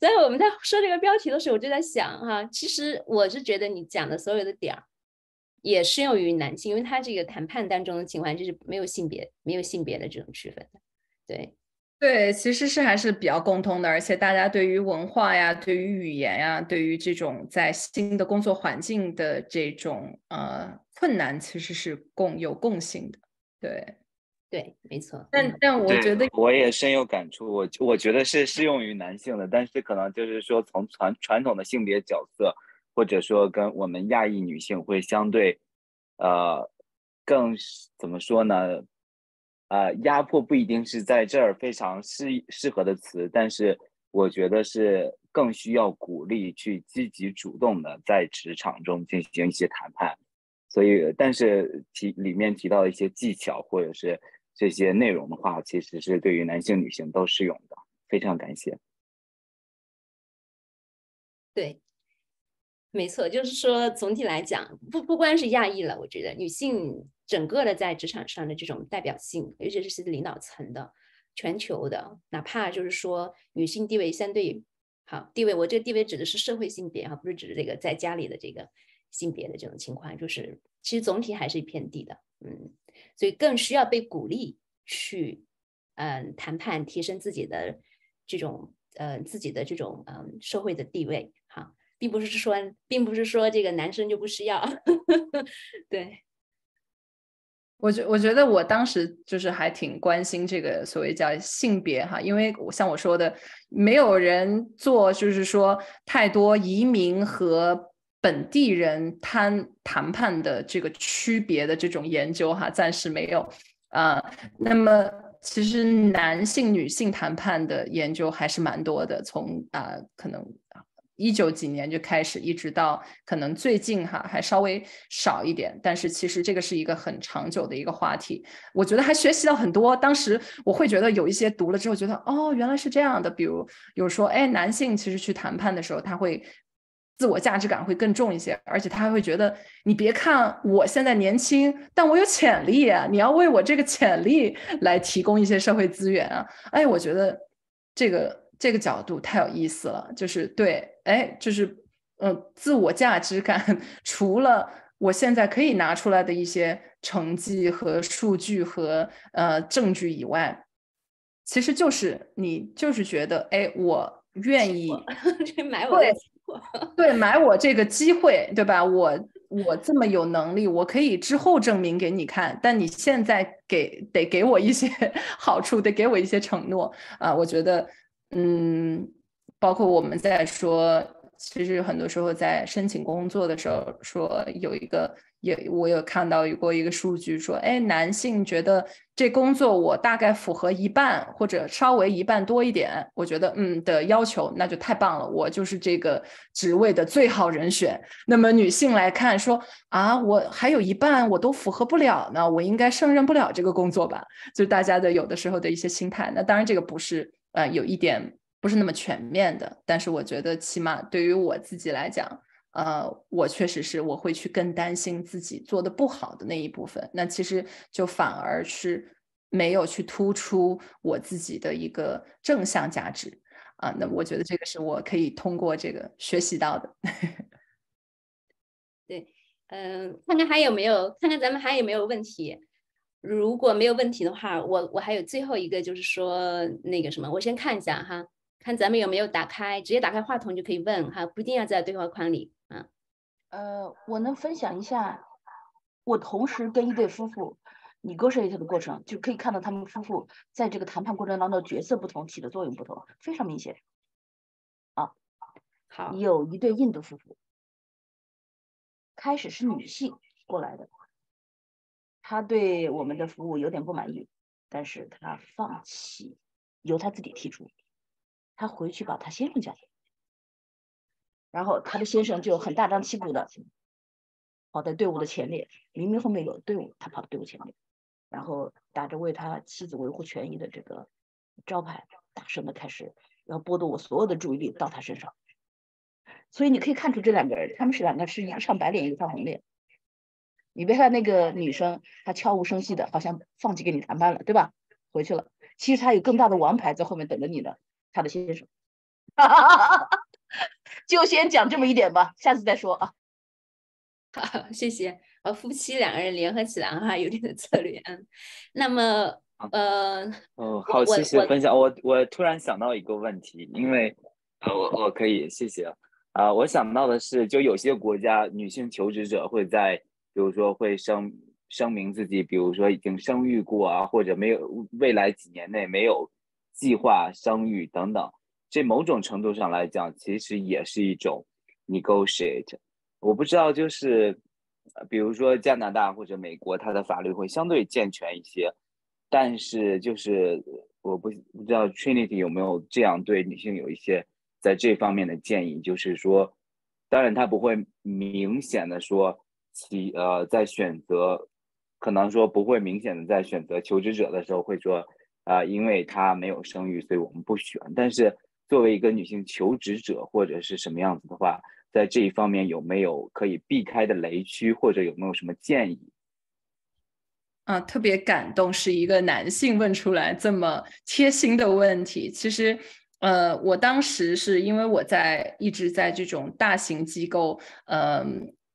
Speaker 1: 所以我们在说这个标题的时候，我就在想哈，其实我是觉得你讲的所有的点儿也适用于男性，因为他这个谈判当中的情况就是没有性别、没有性别的这种区分的。对，
Speaker 2: 对，其实是还是比较共通的，而且大家对于文化呀、对于语言呀、对于这种在新的工作环境的这种呃困难，其实是共有共性的。对。
Speaker 1: 对，没错。
Speaker 2: 但但我觉得
Speaker 4: 我也深有感触。我我觉得是适用于男性的，但是可能就是说从传传统的性别角色，或者说跟我们亚裔女性会相对，呃，更怎么说呢？呃，压迫不一定是在这儿非常适适合的词，但是我觉得是更需要鼓励去积极主动的在职场中进行一些谈判。所以，但是提里面提到一些技巧或者是。这些内容的话，其实是对于男性、女性都适用的。非常感谢。
Speaker 1: 对，没错，就是说总体来讲，不不光是亚裔了，我觉得女性整个的在职场上的这种代表性，尤其是领导层的、全球的，哪怕就是说女性地位相对好地位，我这个地位指的是社会性别哈，不是指这个在家里的这个性别的这种情况，就是其实总体还是偏低的，嗯。所以更需要被鼓励去，嗯，谈判提升自己的这种，呃，自己的这种，嗯，社会的地位，哈，并不是说，并不是说这个男生就不需要，对。
Speaker 2: 我觉我觉得我当时就是还挺关心这个所谓叫性别哈，因为我像我说的，没有人做就是说太多移民和。本地人谈谈判的这个区别的这种研究哈，暂时没有啊。那么其实男性、女性谈判的研究还是蛮多的，从啊可能一九几年就开始，一直到可能最近哈还稍微少一点。但是其实这个是一个很长久的一个话题，我觉得还学习到很多。当时我会觉得有一些读了之后觉得哦原来是这样的，比如有说哎男性其实去谈判的时候他会。自我价值感会更重一些，而且他还会觉得，你别看我现在年轻，但我有潜力啊！你要为我这个潜力来提供一些社会资源啊！哎，我觉得这个这个角度太有意思了，就是对，哎，就是嗯，自我价值感 除了我现在可以拿出来的一些成绩和数据和呃证据以外，其实就是你就是觉得，哎，我愿意
Speaker 1: 去买我的。
Speaker 2: 对，买我这个机会，对吧？我 我这么有能力，我可以之后证明给你看。但你现在给得给我一些好处，得给我一些承诺啊！我觉得，嗯，包括我们在说，其实很多时候在申请工作的时候，说有一个。也我有看到有过一个数据说，哎，男性觉得这工作我大概符合一半或者稍微一半多一点，我觉得嗯的要求那就太棒了，我就是这个职位的最好人选。那么女性来看说啊，我还有一半我都符合不了呢，我应该胜任不了这个工作吧？就大家的有的时候的一些心态。那当然这个不是呃有一点不是那么全面的，但是我觉得起码对于我自己来讲。呃，我确实是，我会去更担心自己做的不好的那一部分，那其实就反而是没有去突出我自己的一个正向价值啊。那我觉得这个是我可以通过这个学习到的。
Speaker 1: 对，嗯，看看还有没有，看看咱们还有没有问题。如果没有问题的话，我我还有最后一个，就是说那个什么，我先看一下哈，看咱们有没有打开，直接打开话筒就可以问哈，不一定要在对话框里。
Speaker 3: 呃，我能分享一下，我同时跟一对夫妇 negotiate 的过程，就可以看到他们夫妇在这个谈判过程当中角色不同，起的作用不同，非常明显。啊，
Speaker 1: 好，
Speaker 3: 有一对印度夫妇，开始是女性过来的，他对我们的服务有点不满意，但是他放弃，由他自己提出，他回去把他先生叫来。然后他的先生就很大张旗鼓的跑在队伍的前列，明明后面有队伍，他跑到队伍前面，然后打着为他妻子维护权益的这个招牌，大声的开始要剥夺我所有的注意力到他身上。所以你可以看出这两个人，他们是两个是一个唱白脸，一个唱红脸。你别看那个女生，她悄无声息的，好像放弃跟你谈判了，对吧？回去了，其实她有更大的王牌在后面等着你呢，她的先生。就先讲这么一点吧，下次再说啊。
Speaker 1: 好，谢谢。呃，夫妻两个人联合起来哈，有点的策略。嗯，那么呃，
Speaker 4: 哦，好，谢谢分享。我我突然想到一个问题，因为呃，我我可以谢谢啊。我想到的是，就有些国家女性求职者会在，比如说会声声明自己，比如说已经生育过啊，或者没有未来几年内没有计划生育等等。这某种程度上来讲，其实也是一种 negotiate。我不知道，就是，比如说加拿大或者美国，它的法律会相对健全一些，但是就是我不不知道 Trinity 有没有这样对女性有一些在这方面的建议，就是说，当然他不会明显的说其呃在选择，可能说不会明显的在选择求职者的时候会说啊，因为他没有生育，所以我们不选，但是。作为一个女性求职者或者是什么样子的话，在这一方面有没有可以避开的雷区，或者有没有什么建议？
Speaker 2: 啊，特别感动，是一个男性问出来这么贴心的问题。其实，呃，我当时是因为我在一直在这种大型机构，呃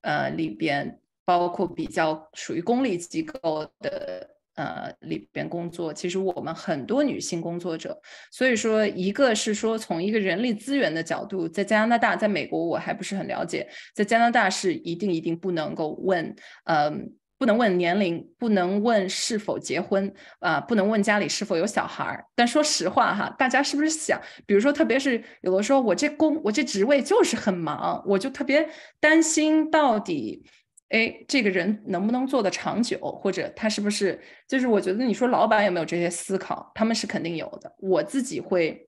Speaker 2: 呃里边，包括比较属于公立机构的。呃，里边工作，其实我们很多女性工作者，所以说，一个是说从一个人力资源的角度，在加拿大，在美国我还不是很了解，在加拿大是一定一定不能够问，嗯，不能问年龄，不能问是否结婚，啊，不能问家里是否有小孩儿。但说实话哈，大家是不是想，比如说，特别是有的时候，我这工，我这职位就是很忙，我就特别担心到底。哎，这个人能不能做得长久，或者他是不是就是我觉得你说老板有没有这些思考，他们是肯定有的。我自己会，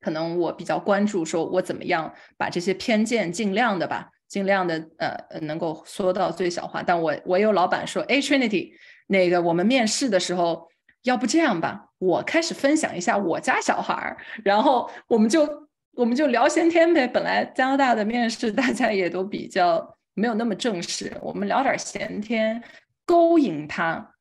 Speaker 2: 可能我比较关注，说我怎么样把这些偏见尽量的吧，尽量的呃能够缩到最小化。但我我有老板说，哎，Trinity，那个我们面试的时候，要不这样吧，我开始分享一下我家小孩儿，然后我们就我们就聊先天呗。本来加拿大的面试 大家也都比较。没有那么正式，我们聊点闲天，勾引他，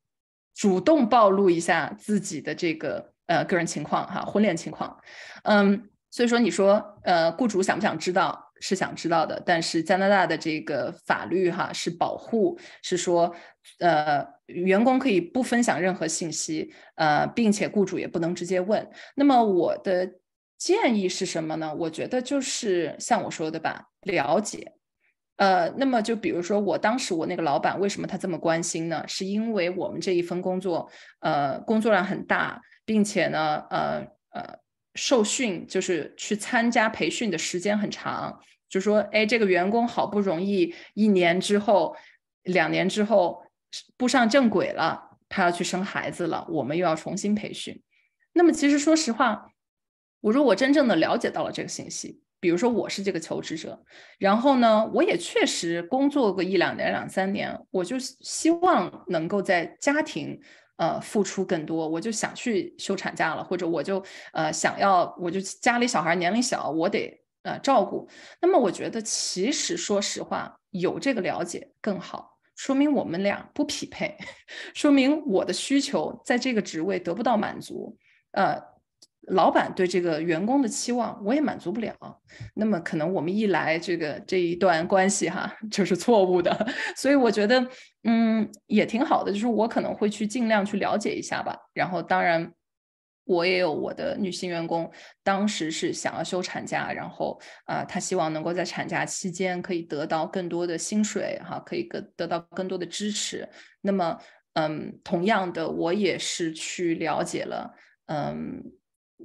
Speaker 2: 主动暴露一下自己的这个呃个人情况哈，婚恋情况，嗯，所以说你说呃雇主想不想知道是想知道的，但是加拿大的这个法律哈是保护，是说呃员工可以不分享任何信息，呃，并且雇主也不能直接问。那么我的建议是什么呢？我觉得就是像我说的吧，了解。呃，那么就比如说，我当时我那个老板为什么他这么关心呢？是因为我们这一份工作，呃，工作量很大，并且呢，呃呃，受训就是去参加培训的时间很长。就说，哎，这个员工好不容易一年之后、两年之后步上正轨了，他要去生孩子了，我们又要重新培训。那么其实说实话，我如果真正的了解到了这个信息。比如说我是这个求职者，然后呢，我也确实工作个一两年、两三年，我就希望能够在家庭呃付出更多，我就想去休产假了，或者我就呃想要，我就家里小孩年龄小，我得呃照顾。那么我觉得其实说实话，有这个了解更好，说明我们俩不匹配，说明我的需求在这个职位得不到满足，呃。老板对这个员工的期望，我也满足不了。那么可能我们一来这个这一段关系哈，就是错误的。所以我觉得，嗯，也挺好的。就是我可能会去尽量去了解一下吧。然后当然，我也有我的女性员工，当时是想要休产假，然后啊，她希望能够在产假期间可以得到更多的薪水哈，可以得得到更多的支持。那么，嗯，同样的，我也是去了解了，嗯。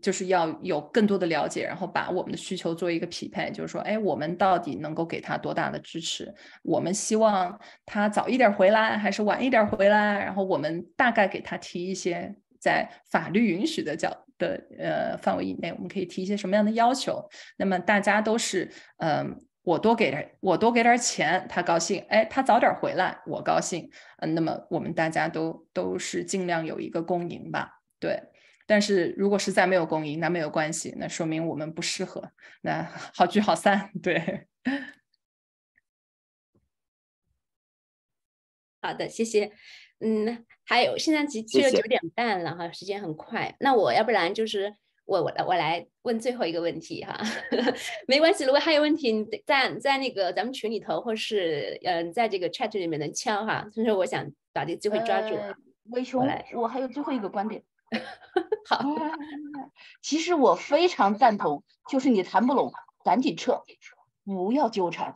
Speaker 2: 就是要有更多的了解，然后把我们的需求做一个匹配。就是说，哎，我们到底能够给她多大的支持？我们希望她早一点回来，还是晚一点回来？然后我们大概给她提一些在法律允许的角的呃范围以内，我们可以提一些什么样的要求？那么大家都是，嗯，我多给点，我多给点钱，他高兴。哎，他早点回来，我高兴。嗯，那么我们大家都都是尽量有一个共赢吧。对。但是如果实在没有共赢，那没有关系，那说明我们不适合，那好聚好散。对，
Speaker 1: 好的，谢谢。嗯，还有现在其实九点半了哈，时间很快。那我要不然就是我我来我来问最后一个问题哈，没关系，如果还有问题，你在在那个咱们群里头，或是嗯，在这个 chat 里面能敲哈，所以说我想把这个机会抓住。
Speaker 3: 伟雄，我还有最后一个观点。
Speaker 1: 好，
Speaker 3: 其实我非常赞同，就是你谈不拢，赶紧撤，不要纠缠。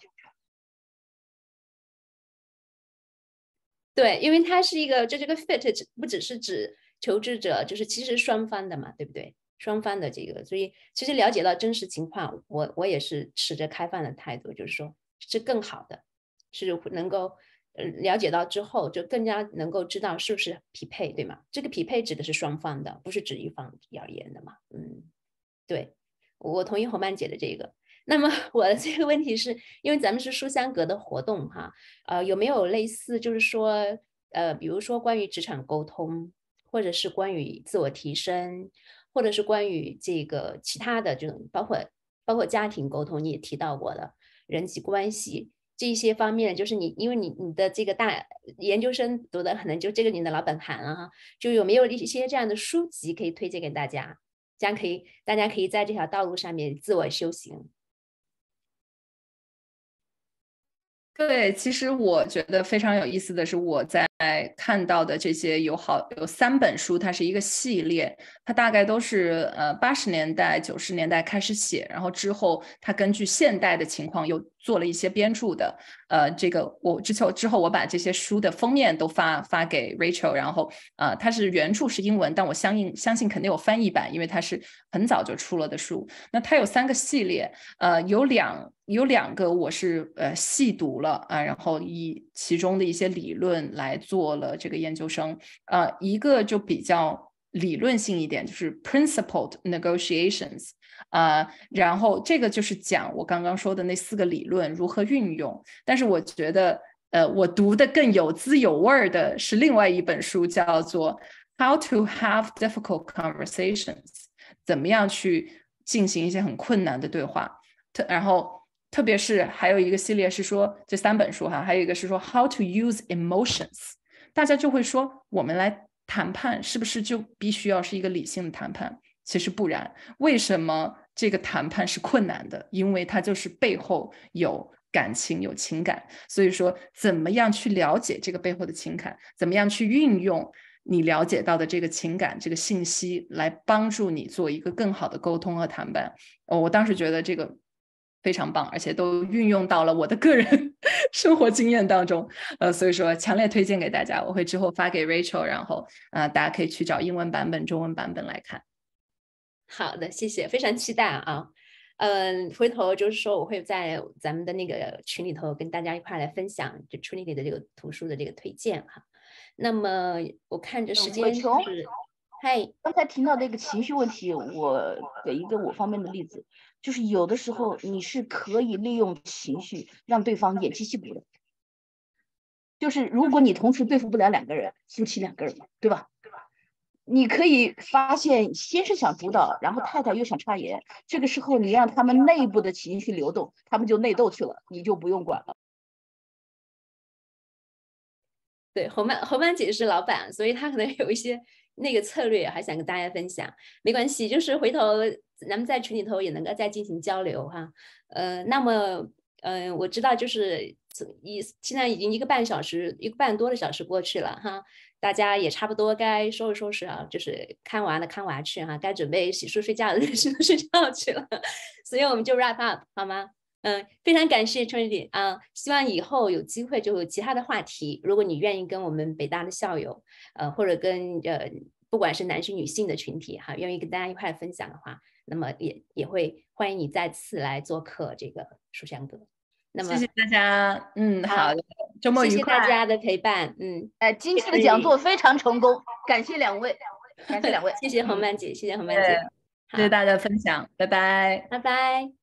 Speaker 1: 对，因为它是一个，就这个 fit 不只是指求职者，就是其实双方的嘛，对不对？双方的这个，所以其实了解到真实情况，我我也是持着开放的态度，就是说是更好的，是能够呃了解到之后，就更加能够知道是不是匹配，对吗？这个匹配指的是双方的，不是指一方而言的嘛？嗯，对，我同意红曼姐的这个。那么 我的这个问题是因为咱们是书香阁的活动哈，呃，有没有类似就是说呃，比如说关于职场沟通，或者是关于自我提升？或者是关于这个其他的这种，包括包括家庭沟通，你也提到过的人际关系这一些方面，就是你因为你你的这个大研究生读的可能就这个你的老本行了哈，就有没有一些这样的书籍可以推荐给大家，这样可以大家可以在这条道路上面自我修行。
Speaker 2: 对，其实我觉得非常有意思的是，我在看到的这些有好有三本书，它是一个系列，它大概都是呃八十年代九十年代开始写，然后之后它根据现代的情况又做了一些编著的。呃，这个我之后之后我把这些书的封面都发发给 Rachel，然后呃它是原著是英文，但我相应相信肯定有翻译版，因为它是很早就出了的书。那它有三个系列，呃有两有两个我是呃细读了啊，然后以其中的一些理论来做了这个研究生，呃一个就比较理论性一点，就是 principled negotiations。啊，然后这个就是讲我刚刚说的那四个理论如何运用。但是我觉得，呃，我读的更有滋有味儿的是另外一本书，叫做《How to Have Difficult Conversations》，怎么样去进行一些很困难的对话。特然后，特别是还有一个系列是说这三本书哈，还有一个是说 How to Use Emotions。大家就会说，我们来谈判是不是就必须要是一个理性的谈判？其实不然，为什么这个谈判是困难的？因为它就是背后有感情、有情感。所以说，怎么样去了解这个背后的情感？怎么样去运用你了解到的这个情感、这个信息，来帮助你做一个更好的沟通和谈判？哦，我当时觉得这个非常棒，而且都运用到了我的个人 生活经验当中。呃，所以说强烈推荐给大家。我会之后发给 Rachel，然后啊，大家可以去找英文版本、中文版本来看。
Speaker 1: 好的，谢谢，非常期待啊，嗯，回头就是说我会在咱们的那个群里头跟大家一块来分享就 Trinity 的这个图书的这个推荐哈。那么我看着时间是，嗨，
Speaker 3: 刚才提到那个情绪问题，我给一个我方面的例子，就是有的时候你是可以利用情绪让对方偃旗息鼓的，就是如果你同时对付不了两个人，夫妻两个人嘛，对吧？你可以发现，先是想主导，然后太太又想插言，这个时候你让他们内部的情绪流动，他们就内斗去了，你就不用管了。
Speaker 1: 对，侯曼侯曼姐是老板，所以她可能有一些那个策略，还想跟大家分享。没关系，就是回头咱们在群里头也能够再进行交流哈。呃，那么，嗯，我知道就是一现在已经一个半小时，一个半多的小时过去了哈。大家也差不多该收拾收拾啊，就是看完了看娃去哈，该准备洗漱睡觉的 洗漱睡觉去了，所以我们就 wrap up 好吗？嗯，非常感谢 Trinity 啊，希望以后有机会就有其他的话题，如果你愿意跟我们北大的校友，呃，或者跟呃不管是男性女性的群体哈，愿意跟大家一块分享的话，那么也也会欢迎你再次来做客这个书香阁。那么
Speaker 2: 谢谢大家，嗯，好的，周末愉
Speaker 1: 快。谢谢大家的陪伴，嗯，
Speaker 3: 哎，今天的讲座非常成功，感谢两位，感谢两位，
Speaker 1: 谢谢何曼姐，谢谢何曼姐，
Speaker 2: 谢谢大家的分享，拜拜，
Speaker 1: 拜拜。